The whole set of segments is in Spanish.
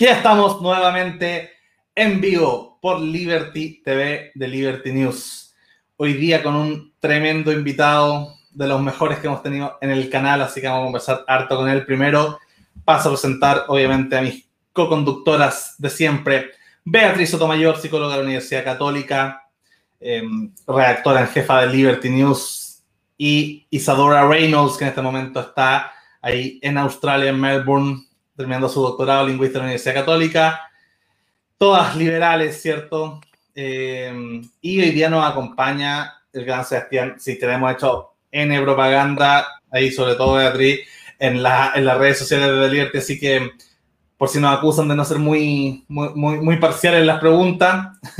Ya estamos nuevamente en vivo por Liberty TV de Liberty News. Hoy día con un tremendo invitado de los mejores que hemos tenido en el canal, así que vamos a conversar harto con él. Primero paso a presentar obviamente a mis co-conductoras de siempre, Beatriz Sotomayor, psicóloga de la Universidad Católica, em, redactora en jefa de Liberty News, y Isadora Reynolds, que en este momento está ahí en Australia, en Melbourne, terminando su doctorado en lingüística en la Universidad Católica. Todas liberales, ¿cierto? Eh, y hoy día nos acompaña el gran Sebastián. Si tenemos hecho N propaganda, ahí sobre todo Beatriz, en, la, en las redes sociales de Liberty, así que por si nos acusan de no ser muy, muy, muy, parciales en las preguntas.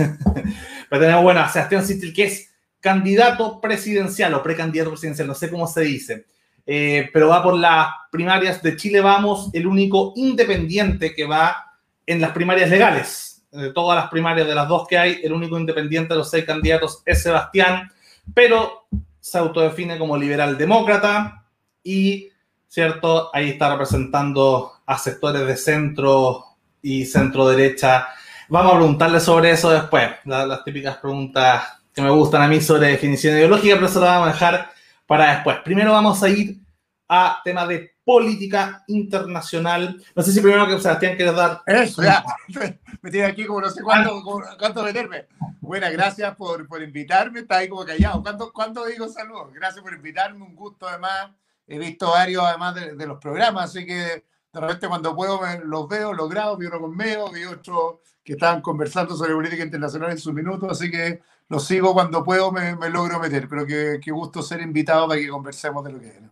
Pero tenemos, bueno, a Sebastián Sistil, que es candidato presidencial o precandidato presidencial, no sé cómo se dice. Eh, pero va por las primarias de Chile Vamos, el único independiente que va en las primarias legales. De todas las primarias de las dos que hay, el único independiente de los seis candidatos es Sebastián, pero se autodefine como liberal demócrata y, ¿cierto? Ahí está representando a sectores de centro y centro derecha. Vamos a preguntarle sobre eso después, las típicas preguntas que me gustan a mí sobre definición ideológica, pero eso lo vamos a dejar para después. Primero vamos a ir a tema de política internacional. No sé si primero que Sebastián quiere dar. Eso, ya. Me tiene aquí como no sé cuánto, cuánto meterme. Buenas, gracias por, por, invitarme. Está ahí como callado. ¿Cuánto, ¿Cuánto digo saludos? Gracias por invitarme. Un gusto, además. He visto varios, además, de, los programas. Así que de repente, cuando puedo, los veo, los grabo. Vi uno con Meo, vi otro que estaban conversando sobre política internacional en su minuto. Así que lo sigo cuando puedo, me, logro meter, pero qué, gusto ser invitado para que conversemos de lo que era.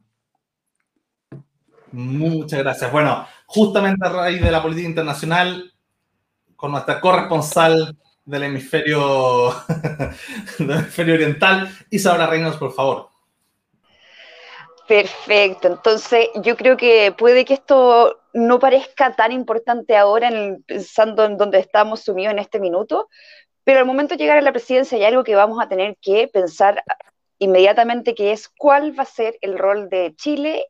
Muchas gracias. Bueno, justamente a raíz de la política internacional, con nuestra corresponsal del hemisferio, del hemisferio oriental, Isabela Reynolds, por favor. Perfecto, entonces yo creo que puede que esto no parezca tan importante ahora, pensando en donde estamos sumidos en este minuto, pero al momento de llegar a la presidencia hay algo que vamos a tener que pensar inmediatamente, que es cuál va a ser el rol de Chile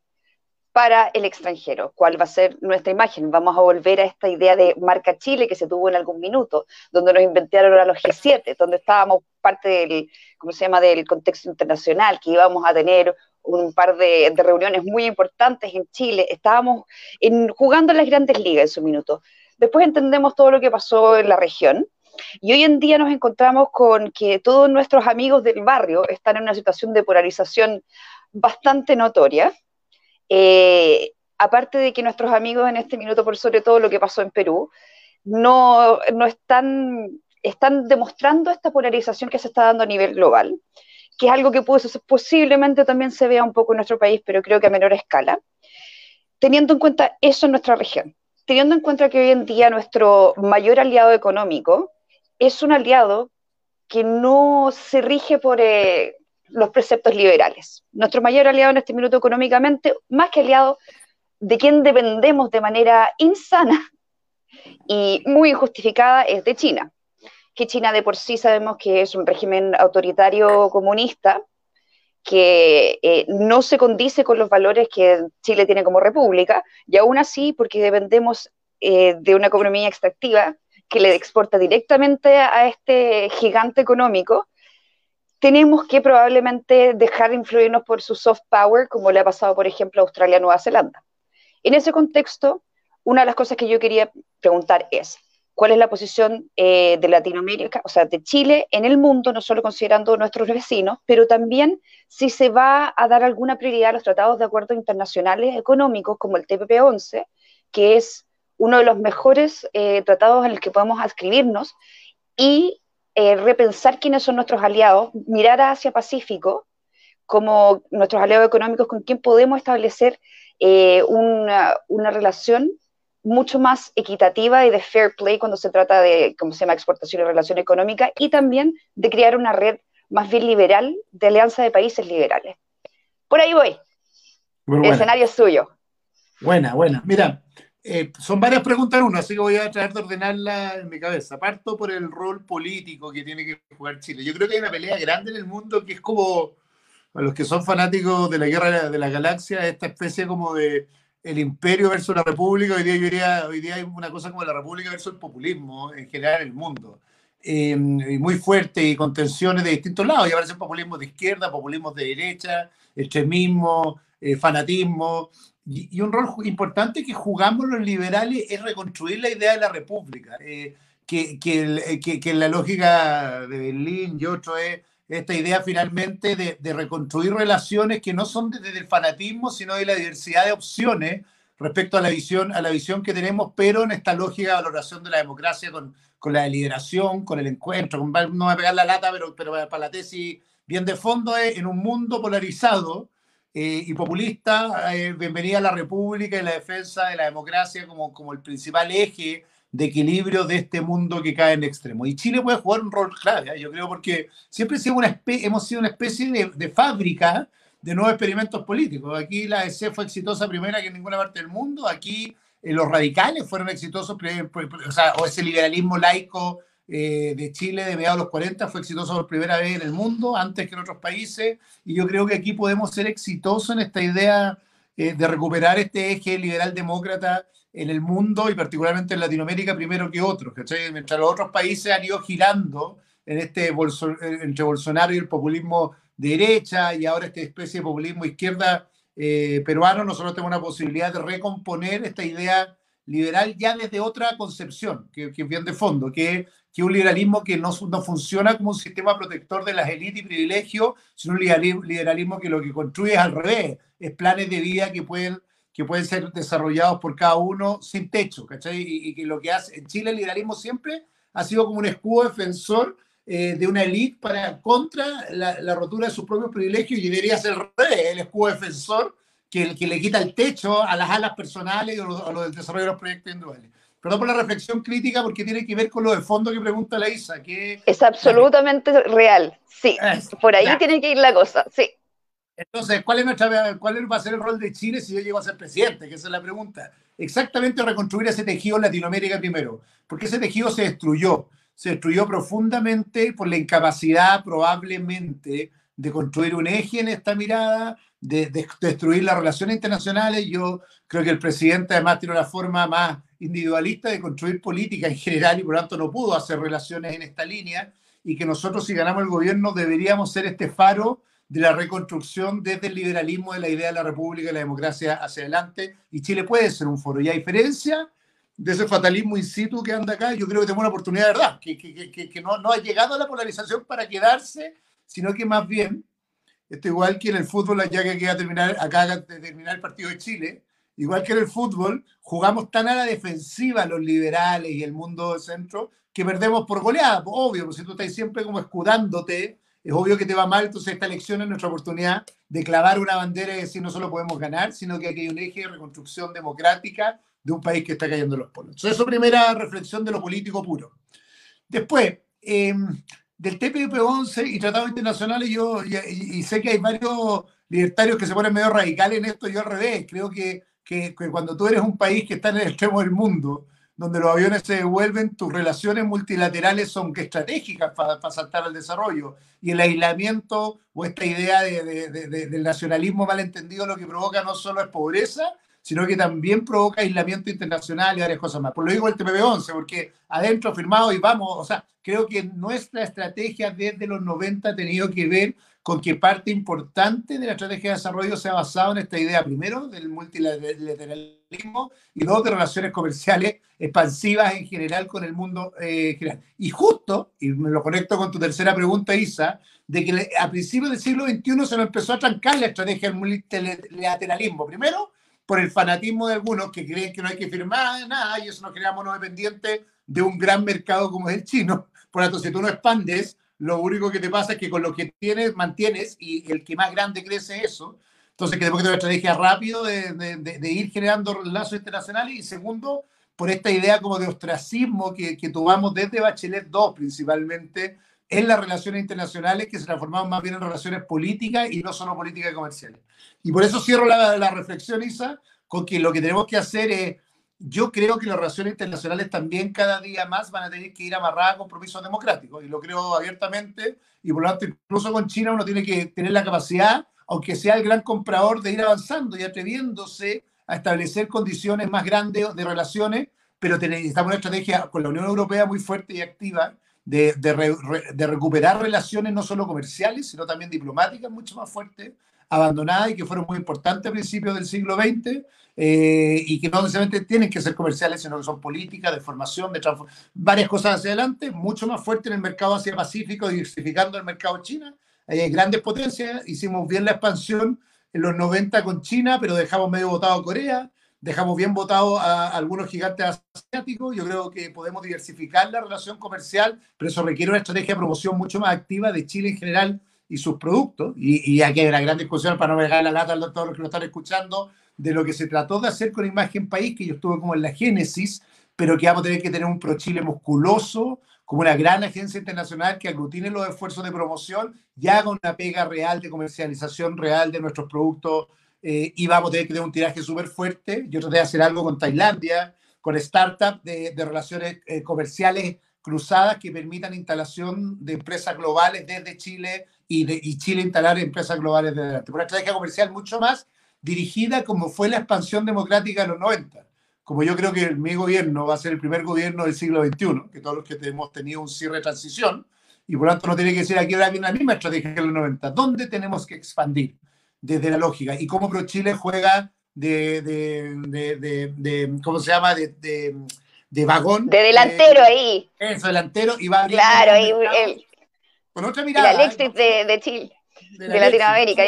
para el extranjero, cuál va a ser nuestra imagen. Vamos a volver a esta idea de marca Chile que se tuvo en algún minuto, donde nos inventaron a los G7, donde estábamos parte del, ¿cómo se llama?, del contexto internacional, que íbamos a tener un par de, reuniones muy importantes en Chile, estábamos jugando en las grandes ligas en su minuto. Después entendemos todo lo que pasó en la región, y hoy en día nos encontramos con que todos nuestros amigos del barrio están en una situación de polarización bastante notoria. Eh, aparte de que nuestros amigos en este minuto, por sobre todo lo que pasó en Perú, no, no están, están demostrando esta polarización que se está dando a nivel global, que es algo que posiblemente también se vea un poco en nuestro país, pero creo que a menor escala, teniendo en cuenta eso en nuestra región, teniendo en cuenta que hoy en día nuestro mayor aliado económico es un aliado que no se rige por eh, los preceptos liberales. Nuestro mayor aliado en este minuto económicamente, más que aliado, de quien dependemos de manera insana y muy injustificada, es de China. Que China de por sí sabemos que es un régimen autoritario comunista que eh, no se condice con los valores que Chile tiene como república, y aún así, porque dependemos eh, de una economía extractiva, que le exporta directamente a este gigante económico, tenemos que probablemente dejar de influirnos por su soft power, como le ha pasado, por ejemplo, a Australia y Nueva Zelanda. En ese contexto, una de las cosas que yo quería preguntar es, ¿cuál es la posición eh, de Latinoamérica, o sea, de Chile en el mundo, no solo considerando nuestros vecinos, pero también si se va a dar alguna prioridad a los tratados de acuerdos internacionales económicos como el TPP-11, que es uno de los mejores eh, tratados en el que podemos adscribirnos y eh, repensar quiénes son nuestros aliados, mirar hacia Pacífico como nuestros aliados económicos con quien podemos establecer una, relación mucho más equitativa y de fair play cuando se trata de, ¿cómo se llama?, exportación y relación económica, y también de crear una red más bien liberal de alianza de países liberales. Por ahí voy. El escenario es suyo. Buena, buena. Mira, eh, son varias preguntas en una, así que voy a tratar de ordenarla en mi cabeza. Parto por el rol político que tiene que jugar Chile. Yo creo que hay una pelea grande en el mundo que es como, a los que son fanáticos de la guerra de la galaxia, esta especie como de el imperio versus la república, hoy día yo diría, hoy día hay una cosa como la república versus el populismo en general en el mundo. Eh, muy fuerte y con tensiones de distintos lados. Y aparecen populismo de izquierda, populismo de derecha, extremismo, eh, fanatismo. Y, un rol importante que jugamos los liberales es reconstruir la idea de la república. Eh, que, que, que, que, la lógica de Berlín y otro es esta idea finalmente de, reconstruir relaciones que no son desde el fanatismo, sino de la diversidad de opciones respecto a la visión, a la visión que tenemos, pero en esta lógica de valoración de la democracia con, con la deliberación, con el encuentro. Con, no voy a pegar la lata, pero, pero para la tesis bien de fondo es en un mundo polarizado eh, y populista, eh, bienvenida a la República y la defensa de la democracia como, como el principal eje de equilibrio de este mundo que cae en extremo. Y Chile puede jugar un rol clave, ¿eh? yo creo, porque siempre una hemos sido una especie de, de, fábrica de nuevos experimentos políticos. Aquí la EC fue exitosa primera que en ninguna parte del mundo, aquí eh, los radicales fueron exitosos, o, sea, o ese liberalismo laico eh, de Chile de mediados de los 40 fue exitoso por primera vez en el mundo, antes que en otros países, y yo creo que aquí podemos ser exitosos en esta idea de recuperar este eje liberal demócrata en el mundo y particularmente en Latinoamérica primero que otros, ¿cachai? Mientras los otros países han ido girando en este entre Bolsonaro y el populismo de derecha y ahora esta especie de populismo izquierda eh, peruano, nosotros tenemos una posibilidad de recomponer esta idea liberal ya desde otra concepción, que, que bien de fondo, que, que un liberalismo que no, no funciona como un sistema protector de las élites y privilegios, sino un liberalismo que lo que construye es al revés, es planes de vida que pueden que pueden ser desarrollados por cada uno sin techo, ¿cachai? Y, que lo que hace en Chile el liberalismo siempre ha sido como un escudo defensor eh, de una élite para contra la, rotura de sus propios privilegios y debería ser el escudo defensor que, que le quita el techo a las alas personales y a lo, del desarrollo de los proyectos individuales. Perdón por la reflexión crítica porque tiene que ver con lo de fondo que pregunta la Isa. Que, es absolutamente real, sí. por ahí tiene que ir la cosa, sí. Entonces, ¿cuál, es nuestra, ¿cuál va a ser el rol de Chile si yo llego a ser presidente? Que esa es la pregunta. Exactamente reconstruir ese tejido en Latinoamérica primero, porque ese tejido se destruyó. Se destruyó profundamente por la incapacidad probablemente de construir un eje en esta mirada, de, de, destruir las relaciones internacionales. Yo creo que el presidente además tiene una forma más individualista de construir política en general y por lo tanto no pudo hacer relaciones en esta línea y que nosotros si ganamos el gobierno deberíamos ser este faro de la reconstrucción desde el liberalismo de la idea de la república y la democracia hacia adelante, y Chile puede ser un foro. Y a diferencia de ese fatalismo in situ que anda acá, yo creo que tenemos una oportunidad de verdad, que, que, que, que no, no, ha llegado a la polarización para quedarse, sino que más bien, esto igual que en el fútbol, ya que queda terminar, acá de terminar el partido de Chile, igual que en el fútbol, jugamos tan a la defensiva los liberales y el mundo del centro que perdemos por goleada, obvio, porque si tú estás siempre como escudándote es obvio que te va mal, entonces esta elección es nuestra oportunidad de clavar una bandera y decir no solo podemos ganar, sino que aquí hay un eje de reconstrucción democrática de un país que está cayendo en los polos. Entonces, eso primera reflexión de lo político puro. Después, eh, del TPP-11 y tratados internacionales, yo y, sé que hay varios libertarios que se ponen medio radicales en esto, yo al revés, creo que, que, que cuando tú eres un país que está en el extremo del mundo, donde los aviones se devuelven, tus relaciones multilaterales son que estratégicas para, saltar al desarrollo. Y el aislamiento o esta idea de, del nacionalismo malentendido lo que provoca no solo es pobreza, sino que también provoca aislamiento internacional y varias cosas más. Por lo digo el TPP-11, porque adentro firmado y vamos, o sea, creo que nuestra estrategia desde los 90 ha tenido que ver con que parte importante de la estrategia de desarrollo se ha basado en esta idea, primero, del multilateralismo y dos, de relaciones comerciales expansivas en general con el mundo eh, general. Y justo, y me lo conecto con tu tercera pregunta, Isa, de que a principios del siglo XXI se nos empezó a trancar la estrategia del multilateralismo. Primero, por el fanatismo de algunos que creen que no hay que firmar nada y eso nos crea dependientes de un gran mercado como el chino. Por lo tanto, si tú no expandes, lo único que te pasa es que con lo que tienes, mantienes y el que más grande crece eso. Entonces, que tenemos que una estrategia rápido de, ir generando lazos internacionales y segundo, por esta idea como de ostracismo que, que tomamos desde Bachelet 2 principalmente en las relaciones internacionales que se transformaron más bien en relaciones políticas y no solo políticas comerciales. Y por eso cierro la, la reflexión, Isa, con que lo que tenemos que hacer es yo creo que las relaciones internacionales también cada día más van a tener que ir amarradas a compromisos democráticos, y lo creo abiertamente, y por lo tanto, incluso con China uno tiene que tener la capacidad, aunque sea el gran comprador, de ir avanzando y atreviéndose a establecer condiciones más grandes de relaciones, pero necesitamos una estrategia con la Unión Europea muy fuerte y activa de, de, recuperar relaciones no solo comerciales, sino también diplomáticas mucho más fuertes, abandonadas y que fueron muy importantes a principios del siglo XX eh, y que no necesariamente tienen que ser comerciales, sino que son políticas, de formación, de varias cosas hacia adelante, mucho más fuerte en el mercado Asia-Pacífico, diversificando el mercado China. Hay grandes potencias, hicimos bien la expansión en los 90 con China, pero dejamos medio votado Corea, dejamos bien votado a algunos gigantes asiáticos. Yo creo que podemos diversificar la relación comercial, pero eso requiere una estrategia de promoción mucho más activa de Chile en general y sus productos. Y, aquí hay una gran discusión para no dejar la lata a todos los que lo están escuchando de lo que se trató de hacer con Imagen País, que yo estuve como en la génesis, pero que vamos a tener que tener un ProChile musculoso, como una gran agencia internacional que aglutine los esfuerzos de promoción y haga una pega real de comercialización real de nuestros productos eh, y vamos a tener que tener un tiraje súper fuerte. Yo traté de hacer algo con Tailandia, con startups de, de relaciones eh, comerciales cruzadas que permitan instalación de empresas globales desde Chile y, de, y Chile instalar empresas globales desde adelante. Una estrategia comercial mucho más dirigida como fue la expansión democrática de los 90. Como yo creo que mi gobierno va a ser el primer gobierno del siglo XXI, que todos los que hemos tenido un cierre de transición, y por lo tanto no tiene que ser aquí ahora la misma estrategia que en los 90. ¿Dónde tenemos que expandir? Desde la lógica. Y cómo ProChile juega de, de, de, ¿cómo se llama? De, de, vagón. De delantero ahí. Eso, delantero. Y va claro, ahí, el, con otra mirada. El Alexis de, Chile, de, Latinoamérica.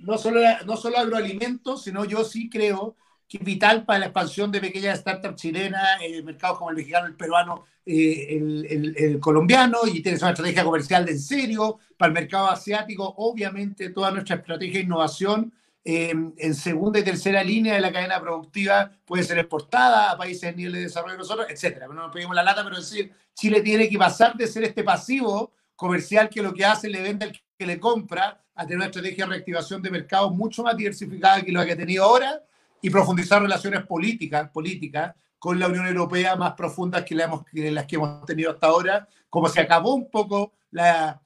No, solo, no solo agroalimentos, sino yo sí creo que es vital para la expansión de pequeñas startups chilenas, eh, mercados como el mexicano, el peruano, eh, el, el, colombiano, y tienes una estrategia comercial de en serio, para el mercado asiático, obviamente toda nuestra estrategia de innovación eh, en segunda y tercera línea de la cadena productiva puede ser exportada a países en nivel de desarrollo nosotros, etcétera. No nos pedimos la lata, pero decir, Chile tiene que pasar de ser este pasivo comercial que lo que hace le vende al que le compra a tener una estrategia de reactivación de mercado mucho más diversificada que lo que ha tenido ahora y profundizar relaciones políticas, políticas con la Unión Europea más profundas que, las que hemos tenido hasta ahora, como se acabó un poco la,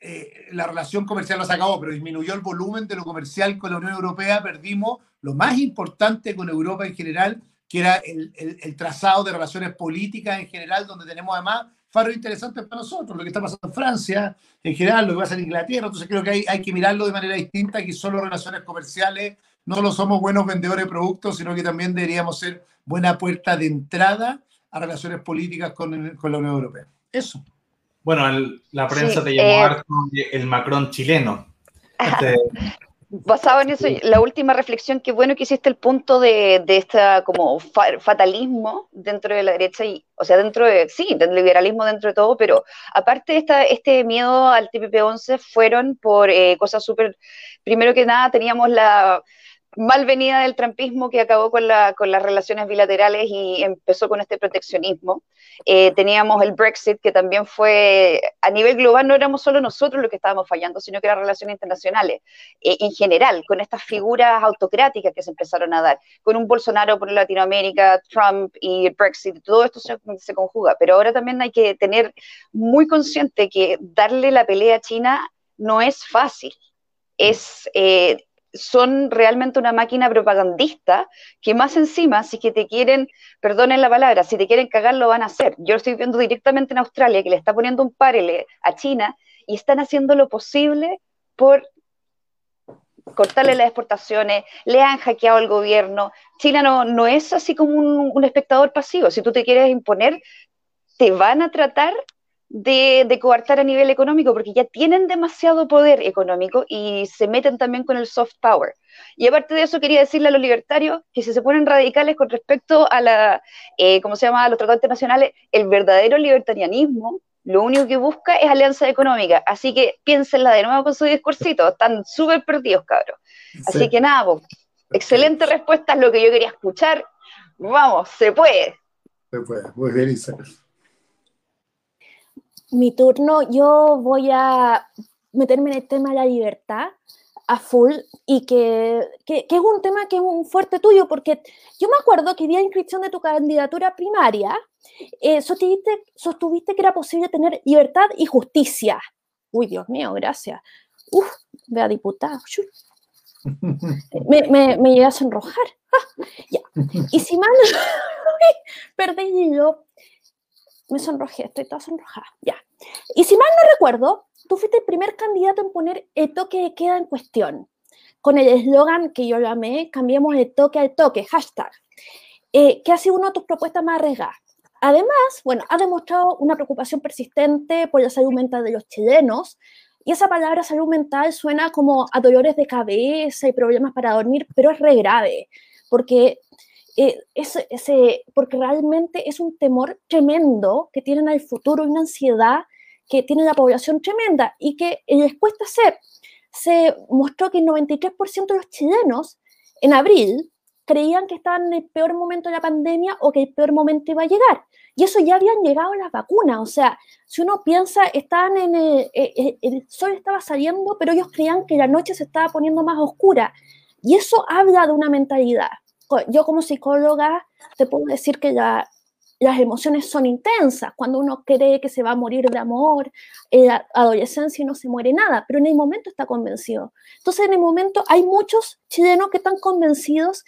eh, la relación comercial no se acabó, pero disminuyó el volumen de lo comercial con la Unión Europea, perdimos lo más importante con Europa en general, que era el, el trazado de relaciones políticas en general, donde tenemos además faro interesante para nosotros, lo que está pasando en Francia, en general, lo que pasa en Inglaterra. Entonces creo que hay, hay que mirarlo de manera distinta, que solo relaciones comerciales no lo somos buenos vendedores de productos, sino que también deberíamos ser buena puerta de entrada a relaciones políticas con, con la Unión Europea. Eso. Bueno, la prensa te llamó eh, el Macron chileno. Este, basado en eso, la última reflexión, qué bueno que hiciste el punto de, de esta como fatalismo dentro de la derecha, y, o sea, dentro de, sí, del liberalismo dentro de todo, pero aparte de esta, este miedo al TPP-11 fueron por eh, cosas súper, primero que nada teníamos la mal venida del trampismo que acabó con, la, las relaciones bilaterales y empezó con este proteccionismo. Eh, teníamos el Brexit, que también fue, a nivel global no éramos solo nosotros los que estábamos fallando, sino que las relaciones internacionales, eh, en general, con estas figuras autocráticas que se empezaron a dar, con un Bolsonaro por Latinoamérica, Trump y el Brexit, todo esto se, se conjuga. Pero ahora también hay que tener muy consciente que darle la pelea a China no es fácil. Es, eh, son realmente una máquina propagandista que más encima, si que te quieren, perdonen la palabra, si te quieren cagar, lo van a hacer. Yo lo estoy viendo directamente en Australia, que le está poniendo un parele a China y están haciendo lo posible por cortarle las exportaciones, le han hackeado al gobierno. China no, no es así como un, un espectador pasivo. Si tú te quieres imponer, te van a tratar de, coartar a nivel económico, porque ya tienen demasiado poder económico y se meten también con el soft power. Y aparte de eso, quería decirle a los libertarios que si se ponen radicales con respecto a la, eh, ¿cómo se llama?, a los tratados internacionales, el verdadero libertarianismo lo único que busca es alianza económica. Así que piénsenla de nuevo con su discursito, están súper perdidos, cabros. Así que nada, excelente respuesta, es lo que yo quería escuchar. Vamos, se puede. Se puede, muy bien, Isabel mi turno, yo voy a meterme en el tema de la libertad a full y que, que, es un tema que es un fuerte tuyo, porque yo me acuerdo que día inscripción de tu candidatura primaria, eh, sostuviste, sostuviste, que era posible tener libertad y justicia. Uy, Dios mío, gracias. Uf, vea diputado. Me, me, me llegué a sonrojar. Ah, ya. Y si mal. Perdí yo. Me sonrojé, estoy toda sonrojada. Ya. Y si mal no recuerdo, tú fuiste el primer candidato en poner el toque de queda en cuestión, con el eslogan que yo llamé Cambiemos el toque al toque, hashtag, eh, que ha sido una de tus propuestas más arriesgadas. Además, bueno, ha demostrado una preocupación persistente por la salud mental de los chilenos, y esa palabra salud mental suena como a dolores de cabeza y problemas para dormir, pero es re grave, porque, eh, ese, porque realmente es un temor tremendo que tienen al futuro, una ansiedad que tiene la población tremenda y que les cuesta hacer. Se mostró que el 93% de los chilenos en abril creían que estaban en el peor momento de la pandemia o que el peor momento iba a llegar. Y eso ya habían llegado las vacunas. O sea, si uno piensa, estaban en el, eh, eh, el, sol estaba saliendo, pero ellos creían que la noche se estaba poniendo más oscura. Y eso habla de una mentalidad. Yo como psicóloga te puedo decir que la, las emociones son intensas, cuando uno cree que se va a morir de amor, en la adolescencia y no se muere nada, pero en el momento está convencido. Entonces, en el momento hay muchos chilenos que están convencidos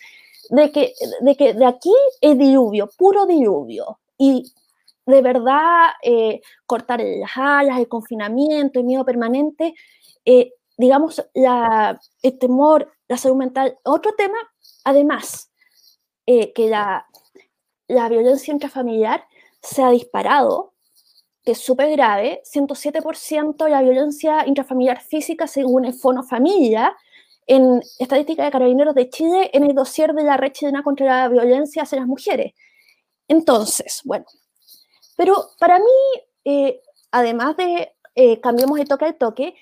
de que de, que de aquí es diluvio, puro diluvio. Y de verdad, eh, cortar las alas, el confinamiento, el miedo permanente, eh, digamos, el temor, la salud mental. Otro tema, además, eh, que la la violencia intrafamiliar se ha disparado, que es súper grave, 107% la violencia intrafamiliar física según el Fono Familia, en Estadística de Carabineros de Chile, en el dossier de la red chilena contra la violencia hacia las mujeres. Entonces, bueno, pero para mí, eh, además de eh, cambiemos de toque al toque,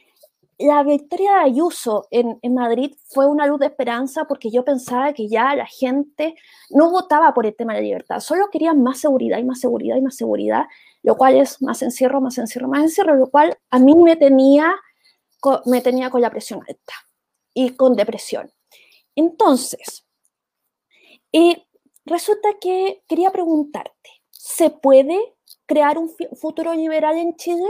la victoria de Ayuso en, Madrid fue una luz de esperanza porque yo pensaba que ya la gente no votaba por el tema de la libertad, solo querían más seguridad y más seguridad y más seguridad, lo cual es más encierro, más encierro, más encierro, lo cual a mí me tenía, me tenía con la presión alta y con depresión. Entonces, eh, resulta que quería preguntarte, ¿se puede crear un futuro liberal en Chile?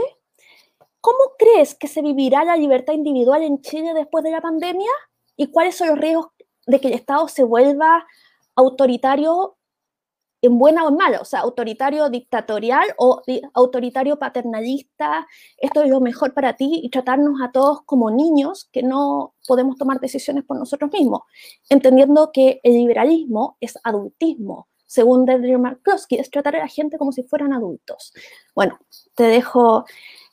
¿Cómo crees que se vivirá la libertad individual en Chile después de la pandemia? ¿Y cuáles son los riesgos de que el Estado se vuelva autoritario en buena o en mala? O sea, autoritario dictatorial o autoritario paternalista. Esto es lo mejor para ti y tratarnos a todos como niños que no podemos tomar decisiones por nosotros mismos, entendiendo que el liberalismo es adultismo. Según Daniel Markowski, es tratar a la gente como si fueran adultos. Bueno, te dejo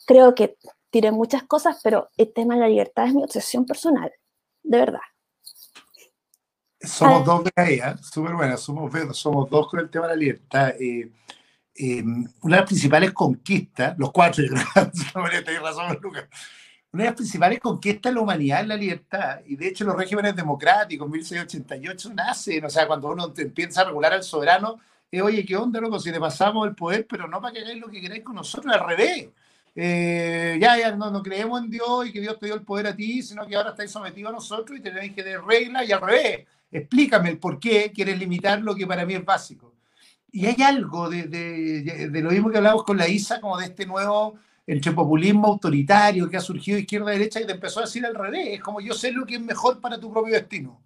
creo que tiré muchas cosas, pero el tema de la libertad es mi obsesión personal, de verdad. Somos dos de ahí, ¿eh? súper buenas, somos, somos dos con el tema de la libertad. Eh, eh, una de las principales conquistas, los cuatro, yo creo, razón, Lucas. Una de las principales conquistas de la humanidad es la libertad. Y de hecho, los regímenes democráticos, 1688, nacen. O sea, cuando uno empieza a regular al soberano, es, oye, ¿qué onda, loco? Si te pasamos el poder, pero no para que hagáis lo que queráis con nosotros, al revés. Eh, ya, ya no, no, creemos en Dios y que Dios te dio el poder a ti, sino que ahora estáis sometidos a nosotros y tenéis que tener reglas y al revés. Explícame el por qué quieres limitar lo que para mí es básico. Y hay algo de, lo mismo que hablamos con la ISA, como de este nuevo entre populismo autoritario que ha surgido izquierda-derecha y te empezó a decir al revés. Es como yo sé lo que es mejor para tu propio destino.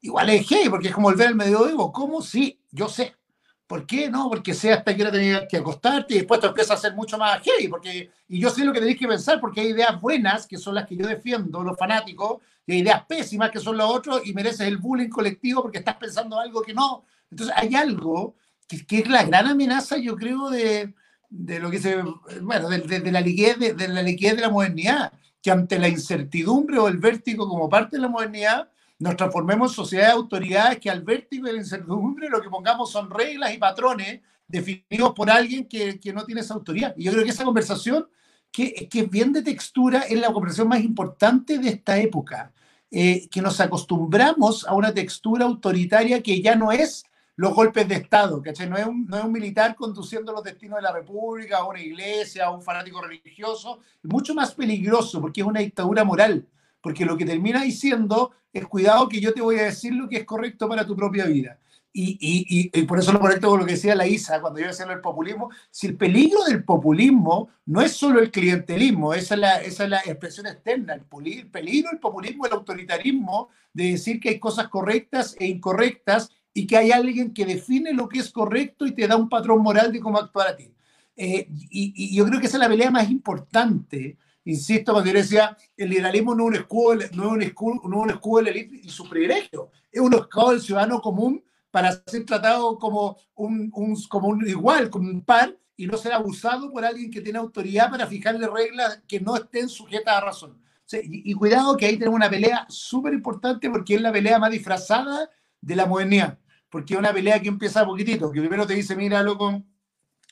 Igual es gay, porque es como volver al medioevo. ¿Cómo? Sí, yo sé. ¿Por qué? No, porque sé hasta que hora tenías que acostarte y después te empieza a ser mucho más heavy. Porque, y yo sé lo que tenéis que pensar, porque hay ideas buenas, que son las que yo defiendo, los fanáticos, y hay ideas pésimas, que son los otros, y mereces el bullying colectivo porque estás pensando algo que no. Entonces, hay algo que, que es la gran amenaza, yo creo, de, de lo que se. Bueno, de, de, de la liquidez, de, la liquidez de la modernidad, que ante la incertidumbre o el vértigo como parte de la modernidad, nos transformemos en sociedades de autoridades que al vértigo de la incertidumbre lo que pongamos son reglas y patrones definidos por alguien que, que no tiene esa autoridad. Y yo creo que esa conversación, que, que es bien de textura, es la conversación más importante de esta época. Eh, que nos acostumbramos a una textura autoritaria que ya no es los golpes de Estado, ¿cachai? No es, un, no es un militar conduciendo los destinos de la República, a una iglesia, a un fanático religioso, mucho más peligroso porque es una dictadura moral porque lo que termina diciendo es cuidado que yo te voy a decir lo que es correcto para tu propia vida. y, y, por eso lo conecto con lo que decía la Isa cuando yo decía el populismo. Si el peligro del populismo no es solo el clientelismo, esa es la, esa es la expresión externa. El, el peligro del populismo, el autoritarismo, de decir que hay cosas correctas e incorrectas y que hay alguien que define lo que es correcto y te da un patrón moral de cómo actuar a ti. Eh, y, y, yo creo que esa es la pelea más importante. Insisto, cuando yo decía, el liberalismo no es un escudo, no es un escudo, no es un escudo de la élite y su privilegio, es un escudo del ciudadano común para ser tratado como un, como un igual, como un par, y no ser abusado por alguien que tiene autoridad para fijarle reglas que no estén sujetas a razón. y, cuidado que ahí tenemos una pelea súper importante porque es la pelea más disfrazada de la modernidad, porque es una pelea que empieza a poquitito, que primero te dice, mira, loco,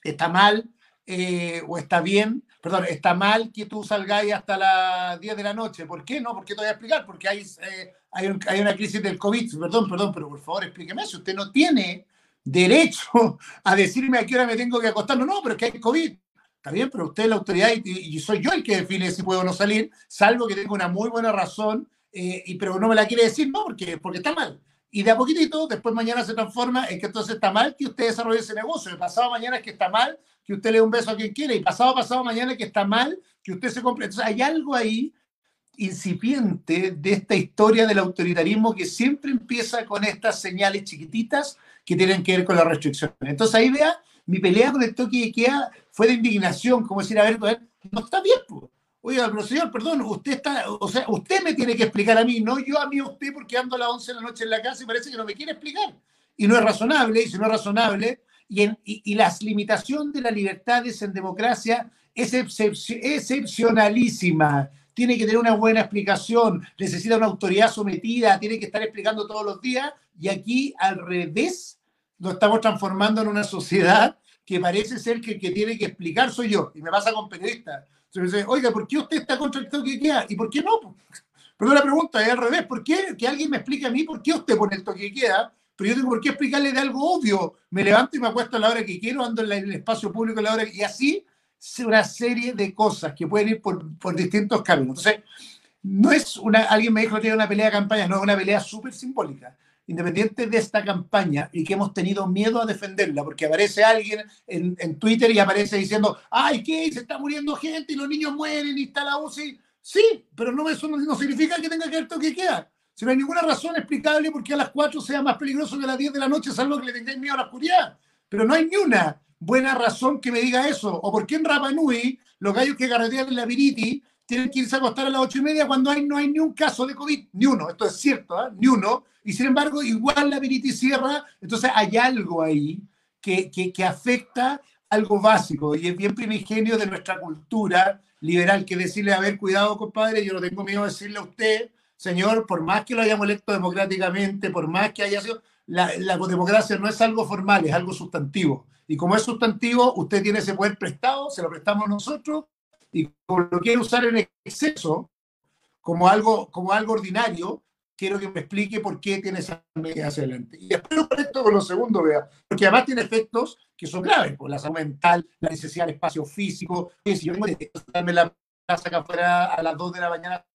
está mal eh, o está bien, perdón, está mal que tú salgáis hasta las 10 de la noche. ¿Por qué no? ¿Por qué te voy a explicar? Porque hay, eh, hay, una crisis del COVID. Perdón, perdón, pero por favor explíqueme Si usted no tiene derecho a decirme a qué hora me tengo que acostar. No, no, pero es que hay COVID. Está bien, pero usted es la autoridad y, soy yo el que define si puedo o no salir, salvo que tenga una muy buena razón, eh, y, pero no me la quiere decir, no, porque, porque está mal. Y de a poquitito, después mañana se transforma en que entonces está mal que usted desarrolle ese negocio. El pasado mañana es que está mal que usted le dé un beso a quien quiere. Y pasado pasado mañana es que está mal que usted se compre. Entonces hay algo ahí incipiente de esta historia del autoritarismo que siempre empieza con estas señales chiquititas que tienen que ver con las restricciones. Entonces ahí vea, mi pelea con el toque de fue de indignación, como decir, a ver, no está bien, pues. Oiga, pero señor, perdón, usted está, o sea, usted me tiene que explicar a mí, no yo a mí a usted, porque ando a las 11 de la noche en la casa y parece que no me quiere explicar. Y no es razonable, y si no es razonable, y, en, y, la limitación de las libertades en democracia es excepcionalísima. Tiene que tener una buena explicación, necesita una autoridad sometida, tiene que estar explicando todos los días, y aquí al revés lo estamos transformando en una sociedad que parece ser que el que tiene que explicar soy yo, y me pasa con periodistas oiga, ¿por qué usted está contra el toque de queda? ¿Y por qué no? Pero la pregunta es al revés, ¿por qué? Que alguien me explique a mí por qué usted pone el toque de queda, pero yo tengo por qué explicarle de algo obvio. Me levanto y me acuesto a la hora que quiero, ando en el espacio público a la hora que... Y así una serie de cosas que pueden ir por, distintos caminos. Entonces, no es una... Alguien me dijo que era una pelea de campaña, no, es una pelea súper simbólica independiente de esta campaña y que hemos tenido miedo a defenderla, porque aparece alguien en, en Twitter y aparece diciendo, ay, ¿qué? Se está muriendo gente y los niños mueren y está la UCI. Sí, pero no, eso no, significa que tenga que ver toque queda. Si no hay ninguna razón explicable por qué a las 4 sea más peligroso que a las 10 de la noche, salvo que le tengáis miedo a la oscuridad. Pero no hay ni una buena razón que me diga eso. O por qué en Rapa Nui, los gallos que carretean en la Viriti tienen que irse a acostar a las 8 y media cuando hay, no hay ni un caso de COVID, ni uno. Esto es cierto, ¿eh? ni uno y sin embargo igual la Viriti cierra, entonces hay algo ahí que, que, afecta algo básico y es bien primigenio de nuestra cultura liberal que decirle, a ver, cuidado compadre, yo no tengo miedo de decirle a usted, señor, por más que lo hayamos electo democráticamente, por más que haya sido, la, la democracia no es algo formal, es algo sustantivo. Y como es sustantivo, usted tiene ese poder prestado, se lo prestamos nosotros, y como lo quiere usar en exceso, como algo, como algo ordinario, quiero que me explique por qué tiene esa medida hacia adelante. Y espero por esto con lo segundo, vea, porque además tiene efectos que son graves, por pues, la salud mental, la necesidad de espacio físico. si yo tengo que darme la casa acá afuera a las 2 de la mañana,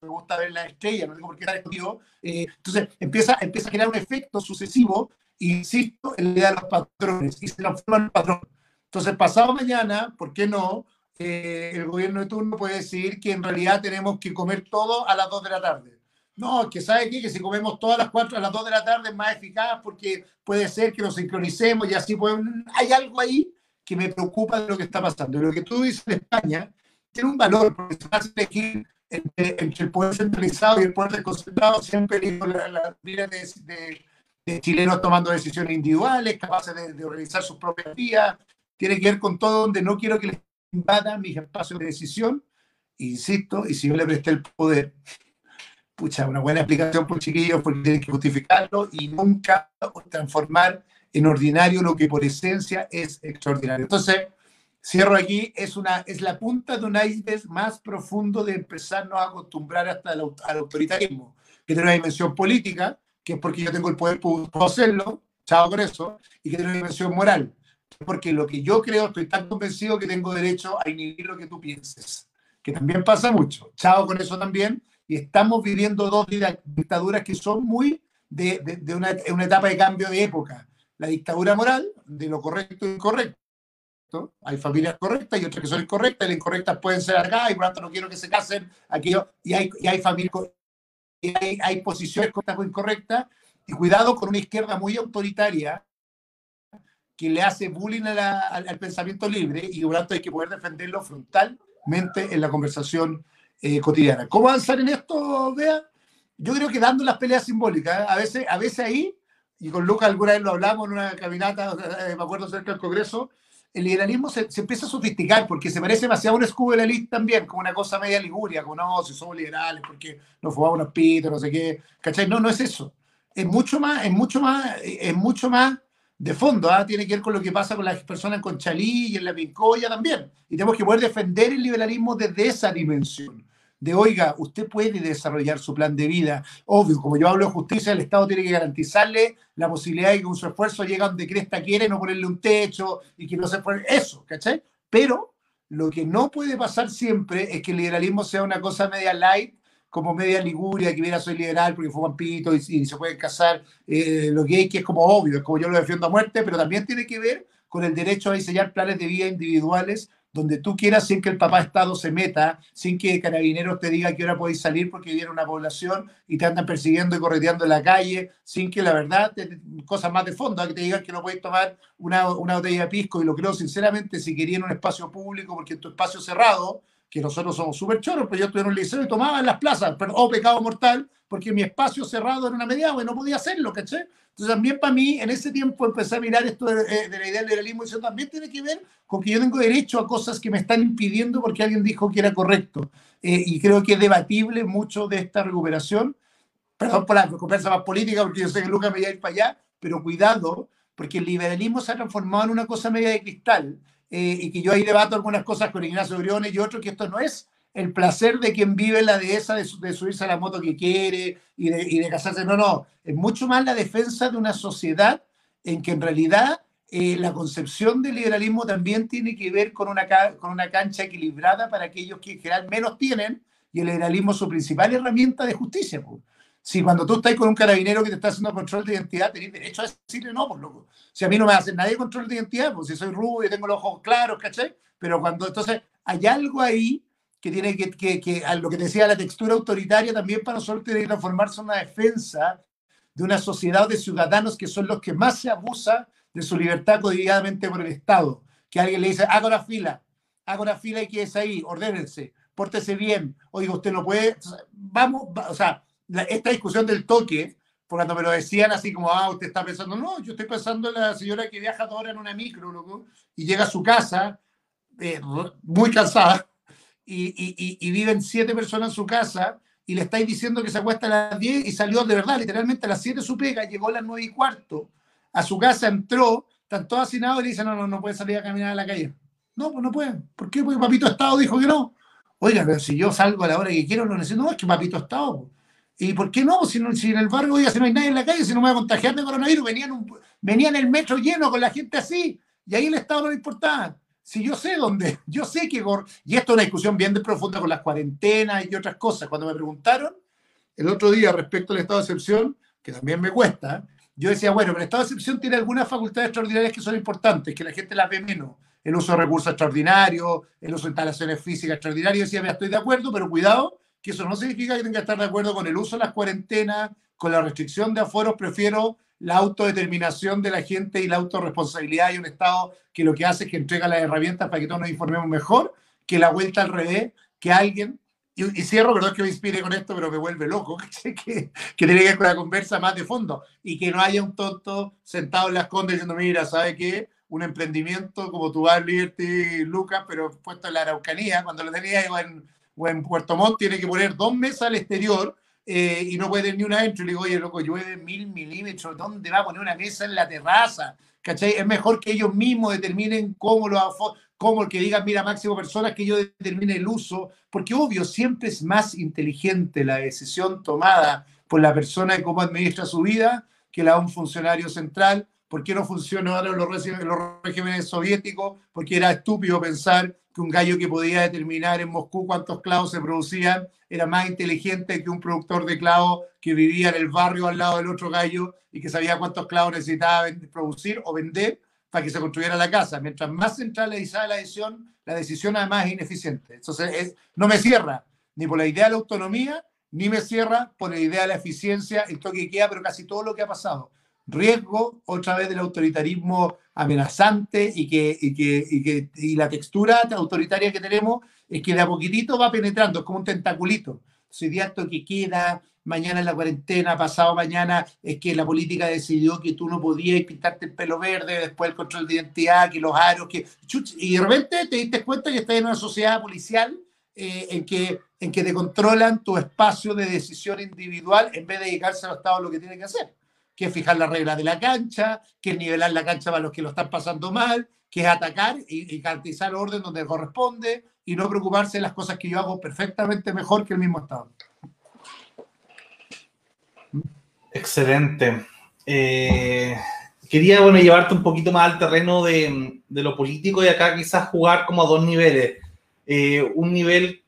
me gusta ver la estrella, no tengo por qué estar escondido. Eh, entonces empieza, empieza a generar un efecto sucesivo, insisto, en la idea de los patrones, y se transforma en patrón. Entonces, pasado mañana, ¿por qué no? Eh, el gobierno de turno puede decir que en realidad tenemos que comer todo a las 2 de la tarde no, que sabe qué? que si comemos todas las cuatro a las dos de la tarde es más eficaz porque puede ser que nos sincronicemos y así podemos... Hay algo ahí que me preocupa de lo que está pasando. Lo que tú dices en España tiene un valor porque se hace elegir entre, el poder centralizado y el poder desconcentrado. Siempre digo la, la de, de, chilenos tomando decisiones individuales, capaces de, organizar sus propias vías. Tiene que ver con todo donde no quiero que les invadan mis espacios de decisión. Insisto, y si yo le presté el poder pucha, una buena explicación por chiquillos, porque tienen que justificarlo y nunca transformar en ordinario lo que por esencia es extraordinario. Entonces, cierro aquí, es, una, es la punta de un iceberg más profundo de empezarnos a acostumbrar hasta al, autoritarismo, que tiene una dimensión política, que es porque yo tengo el poder, puedo hacerlo, chao por eso, y que tiene una dimensión moral, porque lo que yo creo, estoy tan convencido que tengo derecho a inhibir lo que tú pienses, que también pasa mucho. Chao con eso también, y estamos viviendo dos dictaduras que son muy de, de, una, una, etapa de cambio de época. La dictadura moral, de lo correcto e incorrecto. Hay familias correctas y otras que son incorrectas, y las incorrectas pueden ser acá, y por lo tanto no quiero que se casen aquello, y hay, y hay familias, y hay, hay posiciones correctas o incorrectas, y cuidado con una izquierda muy autoritaria que le hace bullying al, pensamiento libre y por lo tanto hay que poder defenderlo frontalmente en la conversación eh, cotidiana. ¿Cómo avanzar en esto, Bea? Yo creo que dando las peleas simbólicas, ¿eh? a, veces, a veces ahí, y con Lucas alguna vez lo hablamos en una caminata, eh, me acuerdo cerca del Congreso, el liberalismo se, empieza a sofisticar porque se parece demasiado a un escudo de la elite también, como una cosa media liguria, como no, si somos liberales, porque nos fumamos unos pitos, no sé qué, ¿cachai? No, no es eso. Es mucho más, es mucho más, es mucho más de fondo, ¿ah? tiene que ver con lo que pasa con las personas en Conchalí y en la Pincoya también. Y tenemos que poder defender el liberalismo desde esa dimensión. De, oiga, usted puede desarrollar su plan de vida. Obvio, como yo hablo de justicia, el Estado tiene que garantizarle la posibilidad de que con su esfuerzo llegue a donde Cresta quiere, no ponerle un techo y que no se puede... Eso, ¿cachai? Pero lo que no puede pasar siempre es que el liberalismo sea una cosa media light como media Liguria, que viera soy liberal porque fue pito y, y, se pueden casar eh, los gays, que es como obvio, es como yo lo defiendo a muerte, pero también tiene que ver con el derecho a diseñar planes de vida individuales donde tú quieras sin que el papá Estado se meta, sin que Carabineros te diga que hora podéis salir porque viene una población y te andan persiguiendo y correteando en la calle, sin que la verdad, cosas más de fondo, que te digan que no podéis tomar una, una botella de pisco, y lo creo sinceramente si querían un espacio público, porque en tu espacio cerrado, que nosotros somos súper choros, pero yo estuve en un liceo y tomaba en las plazas, pero, oh, pecado mortal, porque mi espacio cerrado era una media y no podía hacerlo, ¿caché? Entonces también para mí, en ese tiempo empecé a mirar esto de, eh, la idea del liberalismo y eso también tiene que ver con que yo tengo derecho a cosas que me están impidiendo porque alguien dijo que era correcto. Eh, y creo que es debatible mucho de esta recuperación, perdón por la recuperación más política, porque yo sé que Lucas me iba a ir para allá, pero cuidado, porque el liberalismo se ha transformado en una cosa media de cristal eh, y que yo ahí debato algunas cosas con Ignacio Briones y otros, que esto no es el placer de quien vive la dehesa de, de subirse a la moto que quiere y de, y casarse. No, no, es mucho más la defensa de una sociedad en que en realidad eh, la concepción del liberalismo también tiene que ver con una, con una cancha equilibrada para aquellos que en general menos tienen y el liberalismo es su principal herramienta de justicia. Pues. Si cuando tú estás con un carabinero que te está haciendo control de identidad, tenés derecho a decirle no, pues loco. Si a mí no me hace nadie control de identidad, pues si soy rubio y tengo los ojos claros, ¿cachai? Pero cuando entonces hay algo ahí que tiene que, que, que a lo que decía la textura autoritaria también para nosotros tiene que transformarse en una defensa de una sociedad de ciudadanos que son los que más se abusa de su libertad cotidianamente por el Estado. Que alguien le dice, haga una fila, haga una fila y es ahí, ordénense, pórtese bien. Oiga, usted no puede, vamos, o sea, esta discusión del toque, cuando me lo decían así como, ah, usted está pensando, no, yo estoy pensando en la señora que viaja ahora en una micro, loco, y llega a su casa eh, muy cansada y, y, y, viven siete personas en su casa y le estáis diciendo que se acuesta a las 10 y salió de verdad, literalmente a las 7 su pega, llegó a las 9 y cuarto, a su casa entró, están todos hacinados y le dicen, no, no, no puede salir a caminar a la calle. No, pues no pueden. ¿Por qué? Porque Papito Estado dijo que no. Oiga, pero si yo salgo a la hora que quiero, lo necesito. No, es que Papito Estado. ¿Y por qué no? Si, si en el barrio, oiga, si no hay nadie en la calle, si no me voy a contagiar de coronavirus, venían el metro lleno con la gente así, y ahí el Estado no le importaba. Si yo sé dónde, yo sé que, y esto es una discusión bien de profunda con las cuarentenas y otras cosas, cuando me preguntaron el otro día respecto al estado de excepción, que también me cuesta, yo decía, bueno, pero el estado de excepción tiene algunas facultades extraordinarias que son importantes, que la gente las ve menos. El uso de recursos extraordinarios, el uso de instalaciones físicas extraordinarias. Yo decía, me estoy de acuerdo, pero cuidado, que eso no significa que tenga que estar de acuerdo con el uso de las cuarentenas, con la restricción de aforos, prefiero la autodeterminación de la gente y la autorresponsabilidad y un Estado que lo que hace es que entrega las herramientas para que todos nos informemos mejor, que la vuelta al revés, que alguien, y, y cierro, perdón que me inspire con esto, pero me vuelve loco, que, que tiene que ver con la conversa más de fondo, y que no haya un tonto sentado en las condes diciendo, mira, ¿sabe qué? Un emprendimiento como tu Bar Liberty, Lucas, pero puesto en la Araucanía, cuando lo tenía en o en Puerto Montt tiene que poner dos mesas al exterior eh, y no puede tener ni una adentro. Y le digo, oye, loco, llueve mil milímetros, ¿dónde va a poner una mesa en la terraza? ¿Cachai? Es mejor que ellos mismos determinen cómo lo cómo el que diga, mira, máximo personas, que yo determine el uso, porque obvio, siempre es más inteligente la decisión tomada por la persona de cómo administra su vida que la de un funcionario central, ¿Por qué no funcionaron los, los regímenes soviéticos? Porque era estúpido pensar que un gallo que podía determinar en Moscú cuántos clavos se producían era más inteligente que un productor de clavos que vivía en el barrio al lado del otro gallo y que sabía cuántos clavos necesitaba producir o vender para que se construyera la casa. Mientras más centralizada la decisión, la decisión además es ineficiente. Entonces, no me cierra ni por la idea de la autonomía, ni me cierra por la idea de la eficiencia, el toque que queda, pero casi todo lo que ha pasado riesgo otra vez del autoritarismo amenazante y que, y que, y que y la textura autoritaria que tenemos es que de a poquitito va penetrando, es como un tentaculito. De esto que queda, mañana en la cuarentena, pasado mañana, es que la política decidió que tú no podías pintarte el pelo verde, después el control de identidad, que los aros, que... Y de repente te diste cuenta que estás en una sociedad policial eh, en, que, en que te controlan tu espacio de decisión individual en vez de dedicarse al Estado a lo que tiene que hacer que es fijar las reglas de la cancha, que es nivelar la cancha para los que lo están pasando mal, que es atacar y, garantizar orden donde corresponde y no preocuparse de las cosas que yo hago perfectamente mejor que el mismo Estado. Excelente. Eh, quería bueno, llevarte un poquito más al terreno de, lo político y acá quizás jugar como a dos niveles. Eh, un nivel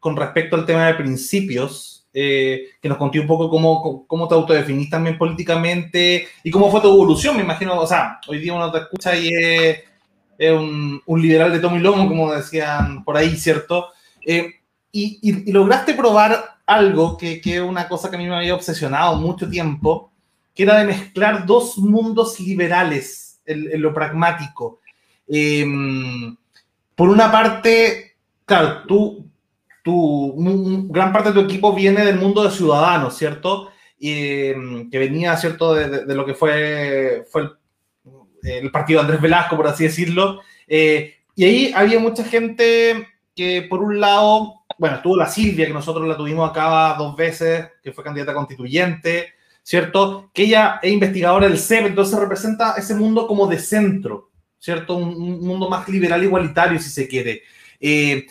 con respecto al tema de principios, eh, que nos conté un poco cómo, cómo te autodefinís también políticamente y cómo fue tu evolución, me imagino, o sea, hoy día uno te escucha y es, un, un, liberal de tomo y lomo, como decían por ahí, ¿cierto? Eh, y, y, lograste probar algo que es una cosa que a mí me había obsesionado mucho tiempo, que era de mezclar dos mundos liberales en, en lo pragmático. Eh, por una parte, claro, tú tu, gran parte de tu equipo viene del mundo de ciudadanos, ¿cierto? Y, mm, que venía, ¿cierto?, de, lo que fue, fue el, partido de Andrés Velasco, por así decirlo. Eh, y ahí había mucha gente que, por un lado, bueno, tuvo la Silvia, que nosotros la tuvimos acá dos veces, que fue candidata constituyente, ¿cierto? Que ella es investigadora del CEP, entonces representa ese mundo como de centro, ¿cierto? Un, mundo más liberal, igualitario, si se quiere. Eh,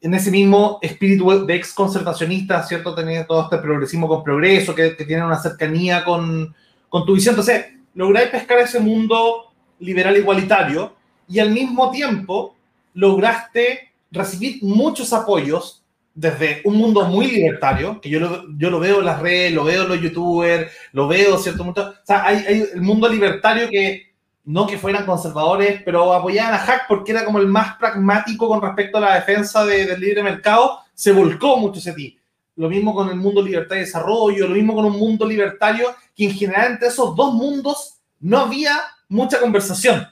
en ese mismo espíritu de ex concertacionista, ¿cierto? Tenía todo este progresismo con progreso, que, tiene una cercanía con, con, tu visión. Entonces, lográis pescar ese mundo liberal igualitario y al mismo tiempo lograste recibir muchos apoyos desde un mundo muy libertario, que yo lo, yo lo veo en las redes, lo veo en los youtubers, lo veo, ¿cierto? o sea, hay el mundo libertario que no que fueran conservadores, pero apoyaban a Hack porque era como el más pragmático con respecto a la defensa del libre mercado, se volcó mucho ese ti. Lo mismo con el mundo libertad y desarrollo, lo mismo con un mundo libertario, que en general entre esos dos mundos no había mucha conversación.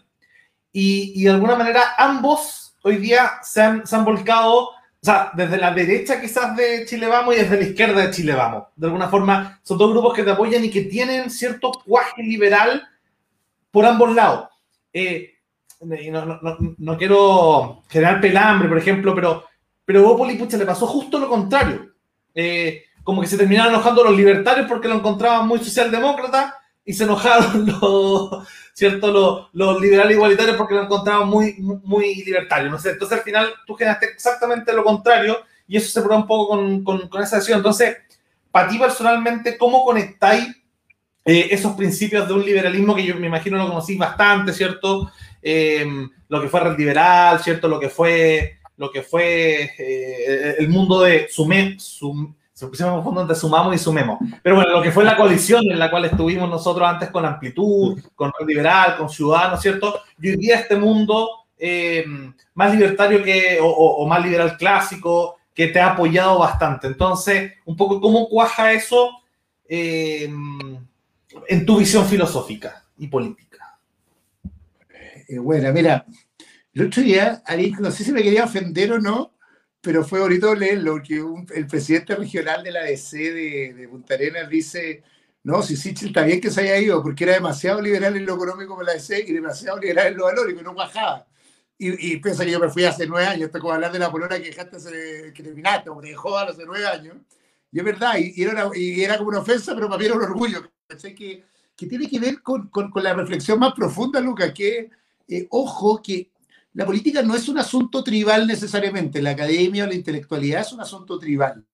Y, y de alguna manera ambos hoy día se han, se han volcado, o sea, desde la derecha quizás de Chile Vamos y desde la izquierda de Chile Vamos. De alguna forma, son dos grupos que te apoyan y que tienen cierto cuaje liberal por ambos lados. Eh, no, quiero generar pelambre, por ejemplo, pero, pero Bópoli, pucha, le pasó justo lo contrario. Eh, como que se terminaron enojando los libertarios porque lo encontraban muy socialdemócrata y se enojaron los, ¿cierto? Los, liberales igualitarios porque lo encontraban muy, muy libertario. No sé, entonces al final tú generaste exactamente lo contrario y eso se prueba un poco con, con, con esa decisión. Entonces, para ti personalmente, ¿cómo conectáis eh, esos principios de un liberalismo que yo me imagino lo conocí bastante, ¿cierto? Em, lo que fue Red Liberal, ¿cierto? Lo que fue, lo que fue eh, el mundo de Sume, sum, Sumamos y Sumemos. Pero bueno, lo que fue la coalición en la cual estuvimos nosotros antes con Amplitud, con Red Liberal, con Ciudadanos, ¿cierto? Y hoy día este mundo em, más libertario que, o, o, más liberal clásico, que te ha apoyado bastante. Entonces, un poco cómo cuaja eso. Eh, en tu visión filosófica y política? Eh, bueno, mira, el otro día, no sé si me quería ofender o no, pero fue bonito leerlo, que el presidente regional de la DC de, de, Punta Arenas dice, no, si Sichel está bien que se haya ido, porque era demasiado liberal en lo económico con la DC y demasiado liberal en lo valórico, y no bajaba. Y, y piensa que yo me fui hace nueve años, estoy como hablar de la polona que dejaste, que terminaste, o te dejó hace nueve años. Y es verdad, y, era, y era como una ofensa, pero para mí era un orgullo que, que tiene que ver con, con, con, la reflexión más profunda, Luca, que, eh, ojo, que la política no es un asunto tribal necesariamente, la academia o la intelectualidad es un asunto tribal,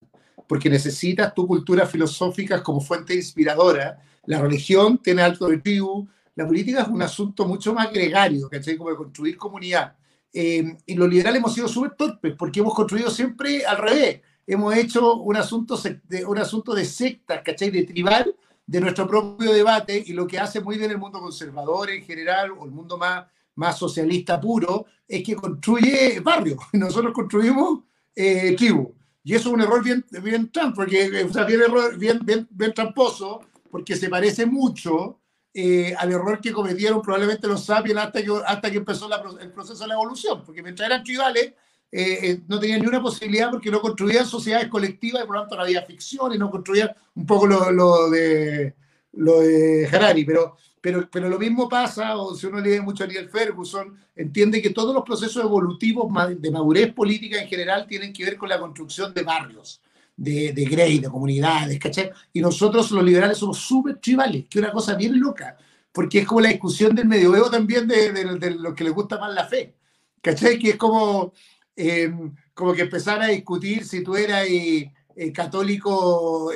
porque necesitas tu cultura filosófica como fuente inspiradora, la religión tiene de tribu, la política es un asunto mucho más gregario, ¿cachai? Como de construir comunidad. Eh, y los liberales hemos sido súper torpes porque hemos construido siempre al revés. Hemos hecho un asunto, de, un asunto de sectas, ¿cachai? De tribal, de nuestro propio debate y lo que hace muy bien el mundo conservador en general o el mundo más, más socialista puro es que construye barrios. Nosotros construimos eh, tribu. Y eso es un error bien, bien, porque, eh, o sea, bien, error, bien, bien, bien tramposo porque se parece mucho eh, al error que cometieron probablemente los sapiens hasta que, hasta que empezó el proceso de la evolución, porque mientras eran tribales eh, eh, no tenían ni una posibilidad porque no construían sociedades colectivas y por lo tanto no había ficción y no construían un poco lo, de, lo de Harari, pero, pero, pero lo mismo pasa, o si uno lee mucho a Neil Ferguson, entiende que todos los procesos evolutivos de madurez política en general tienen que ver con la construcción de barrios de, de Grey, de comunidades, ¿cachai? Y nosotros los liberales somos súper tribales, que es una cosa bien loca, porque es como la discusión del medioevo también de, de, lo que le gusta más la fe, ¿cachai? Que es como, eh, como que empezar a discutir si tú eras eh, eh, católico,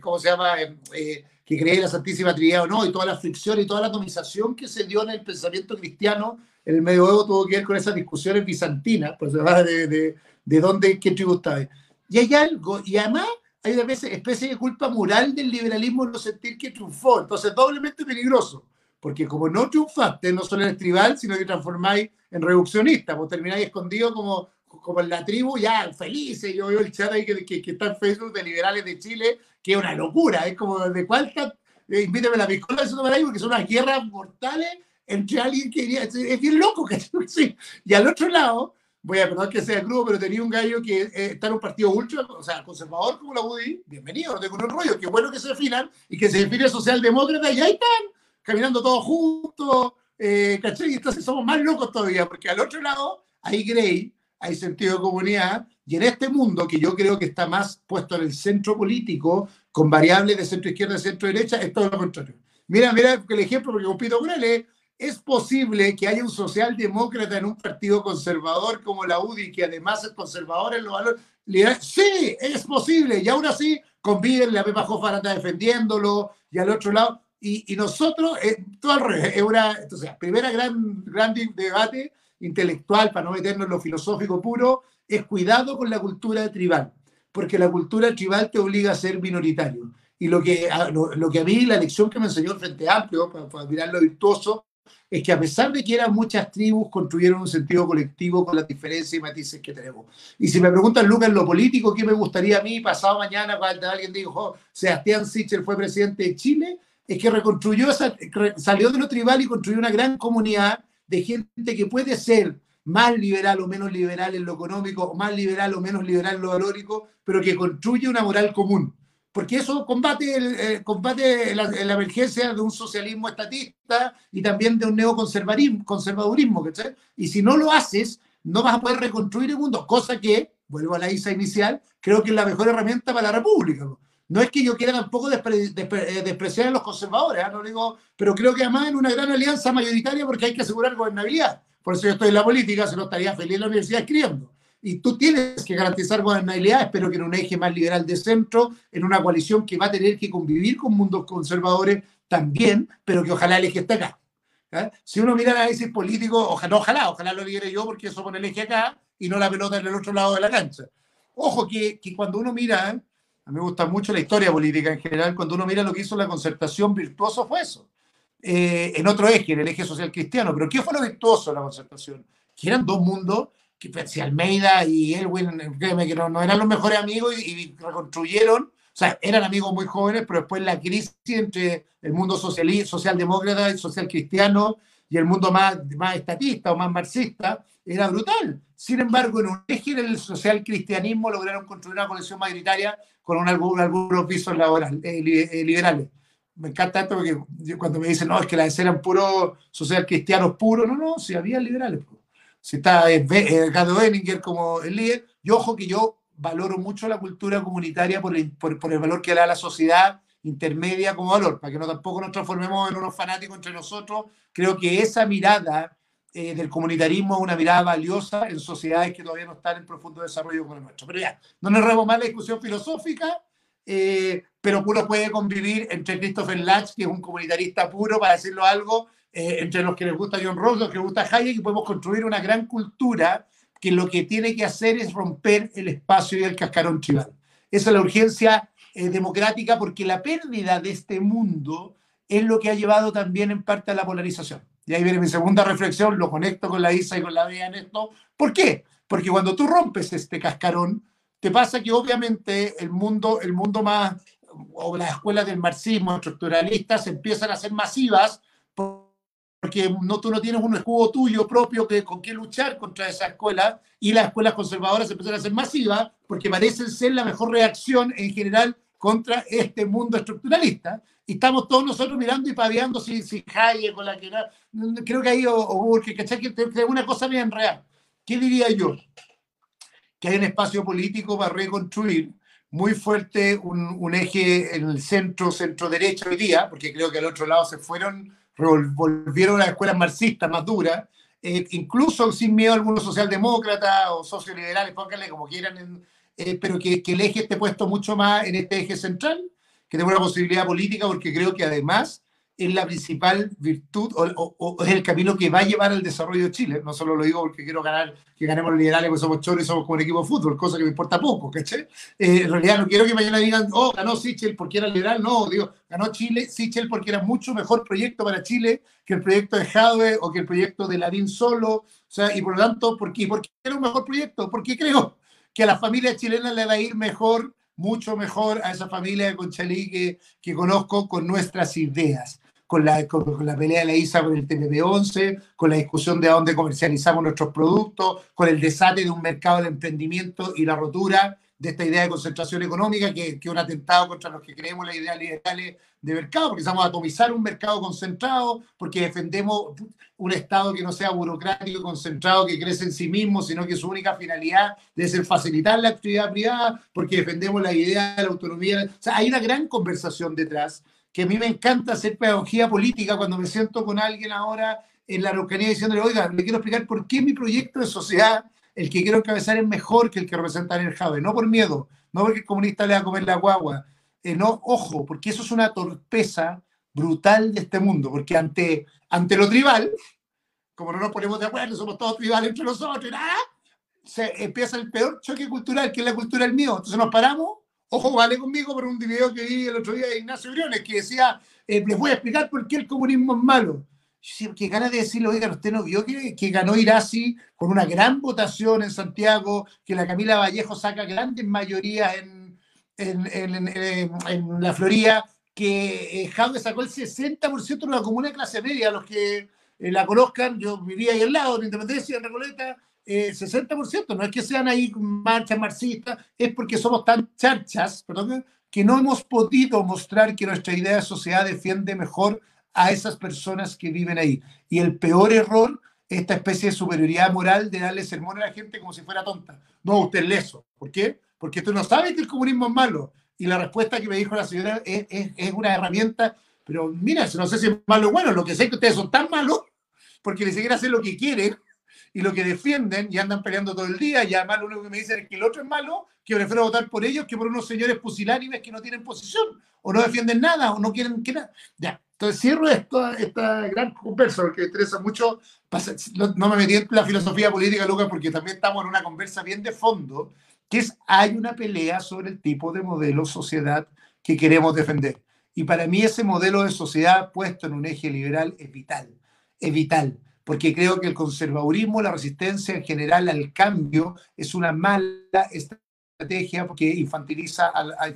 ¿cómo se llama? que creía en la Santísima Trinidad o no, y toda la fricción y toda la atomización que se dio en el pensamiento cristiano en el medioevo tuvo que ver con esas discusiones bizantinas, pues de, de, de dónde, qué tribu estaba. Y hay algo, y además hay una especie de culpa moral del liberalismo no sentir que triunfó. Entonces, doblemente peligroso, porque como no triunfaste, no solo eres tribal, sino que transformáis en reduccionista, pues termináis escondido como, como en la tribu, ya felices. Yo veo el chat ahí que, que, está en Facebook de liberales de Chile, que es una locura, es como de cuál eh, invítame la piscola de ahí porque son unas guerras mortales entre alguien que iría, es bien loco, que sí. Y al otro lado, voy a perdón que sea crudo, pero tenía un gallo que eh, está en un partido ultra, o sea, conservador como la UDI, bienvenido, no tengo un rollo, qué bueno que se definan y que se define socialdemócrata y ahí están, caminando todos juntos, eh, ¿cachai? Y entonces somos más locos todavía, porque al otro lado hay Grey, hay sentido de comunidad, y en este mundo que yo creo que está más puesto en el centro político, con variables de centro izquierda y centro derecha, es todo lo contrario. Mira, mira el ejemplo, porque compito con él, ¿eh? ¿Es posible que haya un socialdemócrata en un partido conservador como la UDI, que además es conservador en los valores? Sí, es posible. Y aún así conviven, la Pepa Hoffman anda defendiéndolo, y al otro lado. Y, y nosotros, eh, todo al revés, es una, entonces, primera gran, gran debate intelectual, para no meternos en lo filosófico puro, es cuidado con la cultura tribal, porque la cultura tribal te obliga a ser minoritario. Y lo que, lo, lo que a mí, la lección que me enseñó el Frente Amplio, para, para mirar lo virtuoso, es que a pesar de que eran muchas tribus, construyeron un sentido colectivo con las diferencias y matices que tenemos. Y si me preguntan, Lucas, lo político, ¿qué me gustaría a mí pasado mañana cuando alguien dijo, oh, Sebastián Sichel fue presidente de Chile? Es que reconstruyó, salió de lo tribal y construyó una gran comunidad de gente que puede ser más liberal o menos liberal en lo económico, o más liberal o menos liberal en lo valórico, pero que construye una moral común porque eso combate, el, eh, combate la, emergencia de un socialismo estatista y también de un neoconservadurismo, ¿cachai? Y si no lo haces, no vas a poder reconstruir el mundo, cosa que, vuelvo a la ISA inicial, creo que es la mejor herramienta para la República. No es que yo quiera tampoco eh, despreciar a los conservadores, ¿eh? no digo, pero creo que además en una gran alianza mayoritaria porque hay que asegurar gobernabilidad. Por eso yo estoy en la política, se lo estaría feliz en la universidad escribiendo y tú tienes que garantizar gobernabilidad, espero que en un eje más liberal de centro, en una coalición que va a tener que convivir con mundos conservadores también, pero que ojalá el eje esté acá. Si uno mira el análisis político, ojalá, ojalá, ojalá lo diga yo porque eso pone el eje acá y no la pelota en el otro lado de la cancha. Ojo que, que cuando uno mira, ¿eh? Me gusta mucho la historia política en general, cuando uno mira lo que hizo la concertación, virtuoso fue eso. Eh, en otro eje, en el eje social cristiano. Pero ¿qué fue lo virtuoso de la concertación? Que eran dos mundos que si Almeida y Elwin, créeme que no, eran los mejores amigos y, reconstruyeron, o sea, eran amigos muy jóvenes, pero después la crisis entre el mundo socialdemócrata y social cristiano y el mundo más, más estatista o más marxista era brutal. Sin embargo, en un eje del social cristianismo lograron construir una coalición mayoritaria con un, algunos pisos laborales, eh, eh, liberales. Me encanta esto porque cuando me dicen, no, es que las eran puros social cristianos puros, no, no, si había liberales si está Ricardo Benninger como el líder, y ojo que yo valoro mucho la cultura comunitaria por el, por, el valor que le da a la sociedad intermedia como valor, para que no tampoco nos transformemos en unos fanáticos entre nosotros. Creo que esa mirada eh, del comunitarismo una mirada valiosa en sociedades que todavía no están en profundo desarrollo como la nuestra. Pero ya, no nos robemos más la discusión filosófica. eh, pero uno puede convivir entre Christopher Latch, que es un comunitarista puro, para decirlo algo, eh, entre los que les gusta John Rawls, los que les gusta Hayek, y podemos construir una gran cultura que lo que tiene que hacer es romper el espacio y el cascarón tribal. Esa es la urgencia eh, democrática porque la pérdida de este mundo es lo que ha llevado también en parte a la polarización. Y ahí viene mi segunda reflexión, lo conecto con la Isa y con la Bea en esto. ¿Por qué? Porque cuando tú rompes este cascarón, te pasa que obviamente el mundo, el mundo más, o las escuelas del marxismo estructuralistas empiezan a ser masivas porque no, tú no tienes un escudo tuyo propio que, con qué luchar contra esa escuela y las escuelas conservadoras empiezan a ser masivas porque parecen ser la mejor reacción en general contra este mundo estructuralista. Y estamos todos nosotros mirando y paviando si, si Hayek con la que creo que hay o, o que, que, una cosa bien real. ¿Qué diría yo? Que hay un espacio político para reconstruir muy fuerte un, eje en el centro, centro derecho hoy día, porque creo que al otro lado se fueron volvieron a las escuelas marxistas más duras, eh, incluso sin miedo a algunos socialdemócratas o socioliberales, pónganle como quieran, eh, pero que, el eje esté puesto mucho más en este eje central, que tenga una posibilidad política, porque creo que además es la principal virtud o, es el camino que va a llevar al desarrollo de Chile. No solo lo digo porque quiero ganar, que ganemos los liberales, porque somos choros y somos como un equipo de fútbol, cosa que me importa poco. Eh, en realidad no quiero que mañana digan, oh, ganó Sichel porque era liberal. No, digo, ganó Chile, Sichel porque era mucho mejor proyecto para Chile que el proyecto de Jadwe o que el proyecto de Lavín solo. O sea, y por lo tanto, ¿por qué? Porque era un mejor proyecto, porque creo que a las familias chilenas le va a ir mejor mucho mejor a esa familia de Conchalí que, que conozco con nuestras ideas con la, con, la pelea de la ISA con el TPP-11, con la discusión de dónde comercializamos nuestros productos, con el desate de un mercado del emprendimiento y la rotura de esta idea de concentración económica, que es un atentado contra los que creemos las ideas liberales de mercado, porque estamos a atomizar un mercado concentrado, porque defendemos un Estado que no sea burocrático, concentrado, que crece en sí mismo, sino que su única finalidad debe ser facilitar la actividad privada, porque defendemos la idea de la autonomía. O sea, hay una gran conversación detrás que a mí me encanta hacer pedagogía política cuando me siento con alguien ahora en la Araucanía diciéndole, oiga, le quiero explicar por qué mi proyecto de sociedad, el que quiero encabezar es mejor que el que representa en el Jave, no por miedo, no porque el comunista le va a comer la guagua, eh, no, ojo, porque eso es una torpeza brutal de este mundo, porque ante, ante lo tribal, como no nos ponemos de acuerdo, somos todos tribales entre nosotros, nada, se empieza el peor choque cultural, que es la cultura del mío. Entonces nos paramos Ojo, vale conmigo por un video que vi el otro día de Ignacio Briones que decía, eh, les voy a explicar por qué el comunismo es malo. Yo que ganas de decirlo, oigan, usted no vio que, que, ganó Irasi con una gran votación en Santiago, que la Camila Vallejo saca grandes mayorías en, en, en, en la Florida, que eh, sacó el 60% de la comuna de clase media, los que eh, la conozcan, yo vivía ahí al lado, de Independencia, en Recoleta, 60%, eh, no es que sean ahí marchas marxistas, es porque somos tan charchas, perdón, que no hemos podido mostrar que nuestra idea de sociedad defiende mejor a esas personas que viven ahí. Y el peor error, esta especie de superioridad moral de darle sermón a la gente como si fuera tonta. No, usted es leso. ¿Por qué? Porque tú no sabes que el comunismo es malo. Y la respuesta que me dijo la señora es, es, una herramienta, pero mira, no sé si es malo o bueno, lo que sé es que ustedes son tan malos porque ni siquiera hacen lo que quieren y lo que defienden y andan peleando todo el día y además lo único que me dicen es que el otro es malo, que prefiero votar por ellos que por unos señores pusilánimes que no tienen posición o no defienden nada o no quieren que nada. Ya, entonces cierro esta, esta gran conversa porque me interesa mucho. No me metí en la filosofía política, Lucas, porque también estamos en una conversa bien de fondo, que es hay una pelea sobre el tipo de modelo sociedad que queremos defender. Y para mí ese modelo de sociedad puesto en un eje liberal es vital, es vital porque creo que el conservadurismo, la resistencia en general al cambio, es una mala estrategia porque infantiliza a,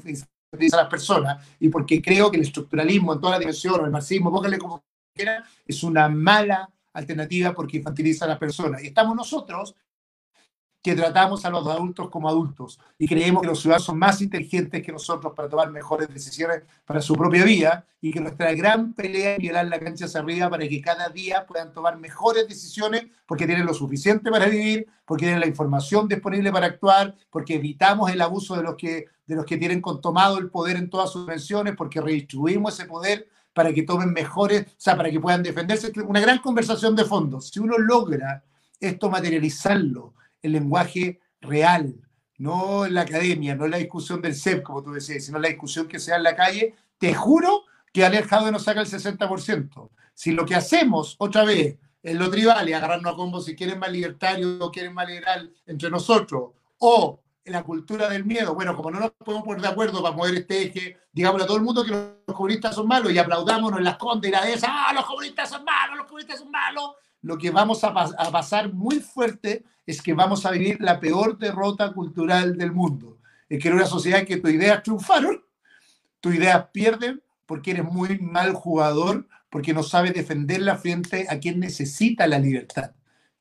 a, las personas y porque creo que el estructuralismo en toda la dimensión, o el marxismo, póngale como quiera, es una mala alternativa porque infantiliza a las personas. Y estamos nosotros que tratamos a los adultos como adultos y creemos que los ciudadanos son más inteligentes que nosotros para tomar mejores decisiones para su propia vida y que nuestra gran pelea es violar la cancha hacia arriba para que cada día puedan tomar mejores decisiones porque tienen lo suficiente para vivir, porque tienen la información disponible para actuar, porque evitamos el abuso de los que, de los que tienen tomado el poder en todas sus dimensiones, porque redistribuimos ese poder para que tomen mejores, o sea, para que puedan defenderse. Una gran conversación de fondo. Si uno logra esto materializarlo, el lenguaje real no en la academia, no en la discusión del CEP, como tú decías, sino en la discusión que sea en la calle, te juro que Alejandro nos saca el 60%. Si lo que hacemos, otra vez, en lo tribal y agarrarnos a combo si quieren más libertario o quieren más liberal entre nosotros, o la cultura del miedo, bueno, como no nos podemos poner de acuerdo para mover este eje, digámosle a todo el mundo que los comunistas son malos y aplaudámonos en las condenas de esa, ah, los comunistas son malos, los comunistas son malos, lo que vamos a, a, pasar muy fuerte es que vamos a vivir la peor derrota cultural del mundo. Es que en una sociedad que tus ideas triunfaron, tus ideas pierden porque eres muy mal jugador, porque no sabes defenderla frente a quien necesita la libertad,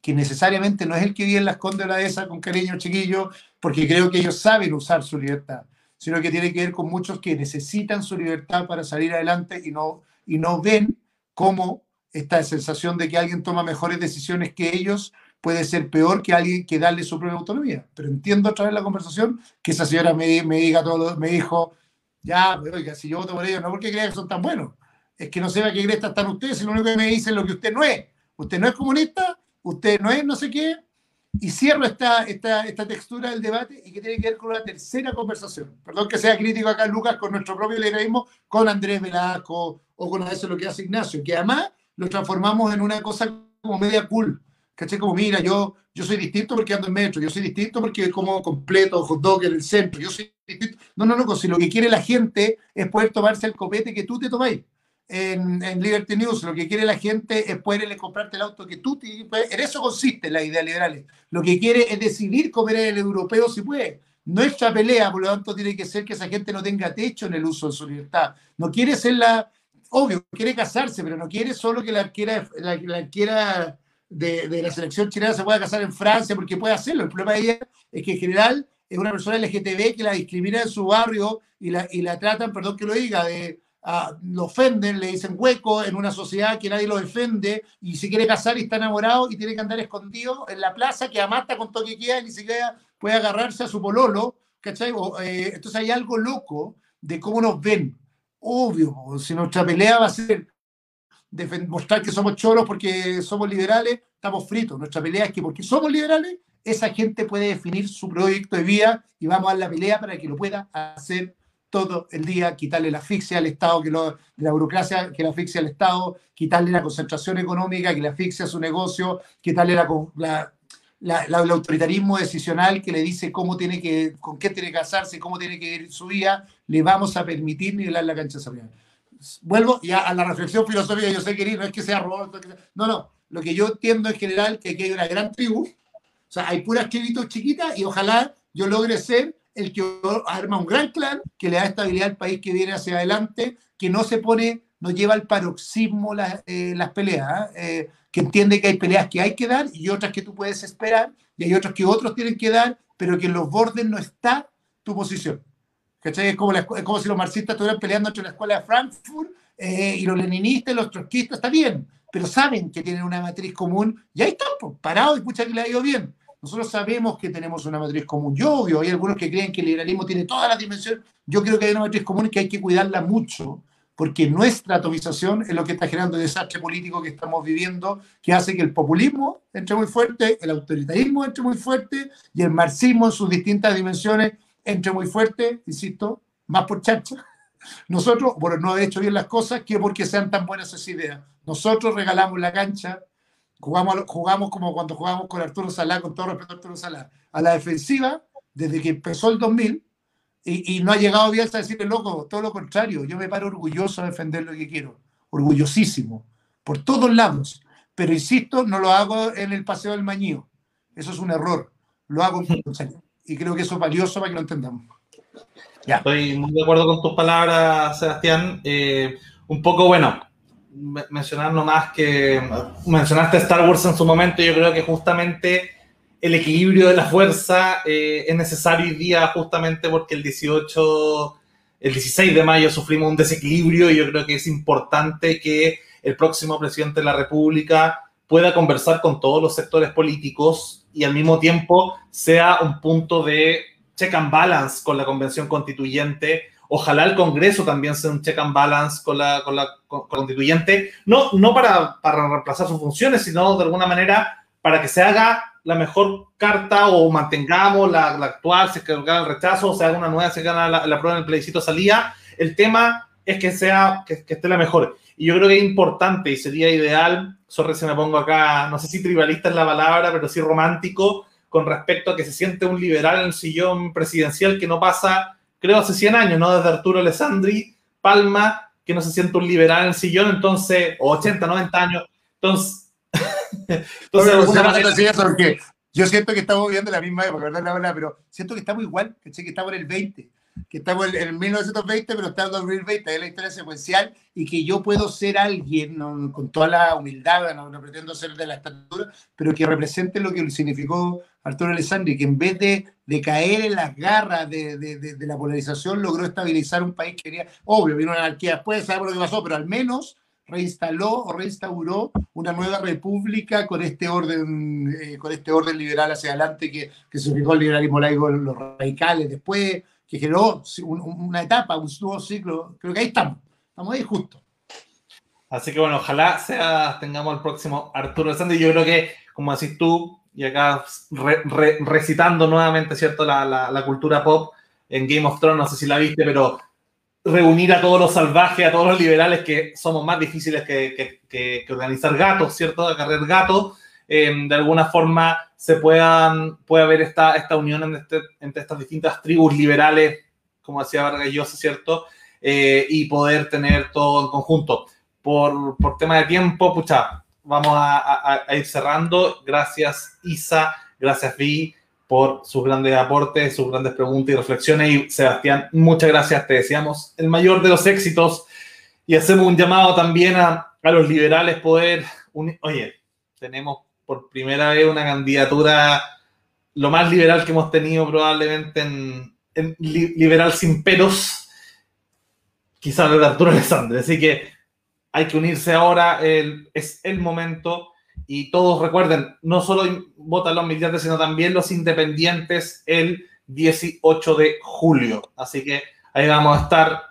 que necesariamente no es el que vive en las condes de esa con cariño chiquillo, porque creo que ellos saben usar su libertad, sino que tiene que ver con muchos que necesitan su libertad para salir adelante y no, y no ven cómo esta sensación de que alguien toma mejores decisiones que ellos puede ser peor que alguien que darle su propia autonomía. Pero entiendo otra vez la conversación que esa señora me, me diga todo, me dijo, ya, pero oiga, si yo voto por ellos, no porque crean que son tan buenos, es que no sé a qué cresta están ustedes, y lo único que me dicen es lo que usted no es. Usted no es comunista, usted no es no sé qué, y cierro esta, esta, esta textura del debate y que tiene que ver con la tercera conversación. Perdón que sea crítico acá, Lucas, con nuestro propio liberalismo, con Andrés Velasco o con eso lo que hace Ignacio, que además lo transformamos en una cosa como media cool. ¿Caché? Como, mira, yo, yo soy distinto porque ando en metro, yo soy distinto porque como completo hot dog en el centro, yo soy distinto. No, no, no, si lo que quiere la gente es poder tomarse el copete que tú te tomáis. En, en, Liberty News. Lo que quiere la gente es poderle comprarte el auto que tú te, pues, En eso consiste la idea liberal. Lo que quiere es decidir comer el europeo si puede. Nuestra pelea, por lo tanto, tiene que ser que esa gente no tenga techo en el uso de su libertad. No quiere ser la, obvio, quiere casarse, pero no quiere solo que la arquera, la, de, la selección chilena se pueda casar en Francia porque puede hacerlo. El problema de ella es que en general es una persona LGTB que la discrimina en su barrio y la, y la tratan, perdón que lo diga, de, lo ofenden, le dicen hueco en una sociedad que nadie lo defiende y se quiere casar y está enamorado y tiene que andar escondido en la plaza que amata con toque y ni siquiera puede agarrarse a su pololo. ¿cachai? Eh, entonces hay algo loco de cómo nos ven obvio, si nuestra pelea va a ser demostrar que somos choros porque somos liberales, estamos fritos. Nuestra pelea es que porque somos liberales, esa gente puede definir su proyecto de vida y vamos a la pelea para que lo pueda hacer todo el día, quitarle la asfixia al Estado, que la burocracia que la asfixia al Estado, quitarle la concentración económica que la asfixia a su negocio, quitarle la, la el autoritarismo decisional que le dice cómo tiene que, con qué tiene que casarse, cómo tiene que ir su vida, le vamos a permitir nivelar la cancha salarial. Vuelvo ya a la reflexión filosófica, yo sé que no es que sea no, no, lo que yo entiendo en general que aquí hay una gran tribu, o sea, hay puras tribitos chiquitas y ojalá yo logre ser el que arma un gran clan que le da estabilidad al país que viene hacia adelante, que no se pone, no lleva al paroxismo eh, las peleas. ¿eh? Eh, que entiende que hay peleas que hay que dar y otras que tú puedes esperar, y hay otras que otros tienen que dar, pero que en los bordes no está tu posición. ¿Cachai? Es como, como si los marxistas estuvieran peleando entre la escuela de Frankfurt eh, y los leninistas y los trotskistas, está bien, pero saben que tienen una matriz común y ahí están, parados y escucha que le ha ido bien. Nosotros sabemos que tenemos una matriz común. Yo, obvio, hay algunos que creen que el liberalismo tiene todas las dimensiones. Yo creo que hay una matriz común y que hay que cuidarla mucho porque nuestra atomización es lo que está generando el desastre político que estamos viviendo, que hace que el populismo entre muy fuerte, el autoritarismo entre muy fuerte y el marxismo en sus distintas dimensiones entre muy fuerte, insisto, más por chacha. Nosotros, por no haber hecho bien las cosas, que porque sean tan buenas esas ideas. Nosotros regalamos la cancha, jugamos, jugamos como cuando jugamos con Arturo Salá, con todo respeto a Arturo Salá, a la defensiva, desde que empezó el 2000, y, no ha llegado Bielsa a decirle, loco, todo lo contrario, yo me paro orgulloso de defender lo que quiero, orgullosísimo, por todos lados. Pero insisto, no lo hago en el Paseo del Mañío. Eso es un error. Lo hago en Y creo que eso es valioso para que lo entendamos. Ya. Estoy muy de acuerdo con tus palabras, Sebastián. Eh, un poco, bueno, mencionar nomás que mencionaste Star Wars en su momento, yo creo que justamente el equilibrio de la fuerza eh, es necesario hoy día justamente porque el 18, el 16 de mayo sufrimos un desequilibrio y yo creo que es importante que el próximo presidente de la República pueda conversar con todos los sectores políticos y al mismo tiempo sea un punto de check and balance con la convención constituyente. Ojalá el Congreso también sea un check and balance con la, con la constituyente, no, no para, para reemplazar sus funciones, sino de alguna manera para que se haga la mejor carta o mantengamos la, actual, si es que gana el rechazo, o sea, una nueva, si gana la, la prueba en el plebiscito salía. El tema es que sea, que, esté la mejor. Y yo creo que es importante y sería ideal, sorry si me pongo acá, no sé si tribalista es la palabra, pero sí romántico, con respecto a que se siente un liberal en el sillón presidencial que no pasa, creo, hace 100 años, ¿no? Desde Arturo Alessandri, Palma, que no se siente un liberal en el sillón, entonces, o 80, 90 años. Entonces, entonces porque yo siento que estamos viviendo la misma época, ¿verdad? Pero siento que estamos igual, que estamos en el 20 que estamos en, 1920, pero está en 2020, es la historia secuencial, y que yo puedo ser alguien, con toda la humildad, no, pretendo ser de la estatura, pero que represente lo que significó Arturo Alessandri, que en vez de, de caer en las garras de, de, de, la polarización, logró estabilizar un país que quería, obvio, vino una anarquía después, sabemos lo que pasó, pero al menos reinstaló o reinstauró una nueva república con este orden, eh, con este orden liberal hacia adelante que, que se fijó el liberalismo laico, los radicales después, que generó una etapa, un nuevo ciclo. Creo que ahí estamos, estamos ahí justo. Así que bueno, ojalá sea, tengamos el próximo Arturo Santos. Yo creo que, como decís tú, y acá recitando nuevamente, ¿cierto? La, cultura pop en Game of Thrones, no sé si la viste, pero reunir a todos los salvajes, a todos los liberales que somos más difíciles que, que, organizar gatos, ¿cierto? Acarrear gatos. Em, de alguna forma se puedan, pueda haber esta, esta unión este, entre estas distintas tribus liberales, como decía Vargas Llosa, ¿cierto? Eh, y poder tener todo en conjunto. Por, por tema de tiempo, pucha, vamos a, ir cerrando. Gracias, Isa, gracias, Vi, por sus grandes aportes, sus grandes preguntas y reflexiones. Y Sebastián, muchas gracias. Te deseamos el mayor de los éxitos y hacemos un llamado también a, a los liberales poder unir. Oye, tenemos por primera vez una candidatura lo más liberal que hemos tenido probablemente en, liberal sin pelos, quizá lo de Arturo Alessandro. Así que hay que unirse ahora, es el momento. Y todos recuerden, no solo votan los militantes, sino también los independientes el 18 de julio. Así que ahí vamos a estar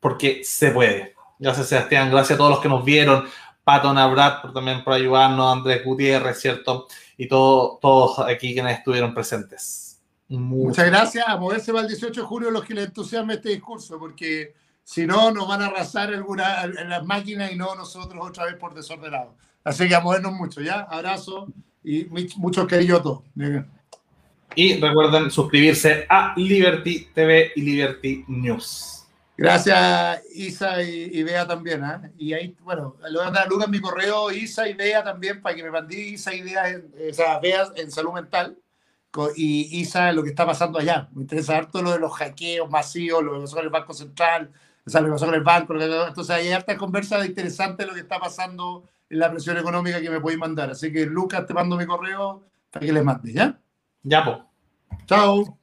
porque se puede. Gracias Sebastián, gracias a todos los que nos vieron, Pato Nabrat por, también por ayudarnos, Andrés Gutiérrez, ¿cierto? Y todo, todos aquí quienes estuvieron presentes. Muchas gracias. A moverse para el 18 de julio los que les entusiasme este discurso, porque si no, nos van a arrasar alguna, en las máquinas y no nosotros otra vez por desordenado. Así que a movernos mucho, ¿ya? Abrazo y muchos cariños a todos. Y recuerden suscribirse a Liberty TV y Liberty News. Gracias, Isa y, Bea también. ¿eh? Y ahí, bueno, le voy a dar a Lucas mi correo, Isa y Bea también, para que me mandé Isa y Bea en, o Bea en salud mental y Isa lo que está pasando allá. Me interesa harto lo de los hackeos masivos, lo que pasó con el Banco Central, o sea, lo que pasó con el banco. entonces, hay harta conversa interesante de lo que está pasando en la presión económica que me podéis mandar. Así que, Lucas, te mando mi correo para que les mande, ¿ya? Ya, pues. Chao.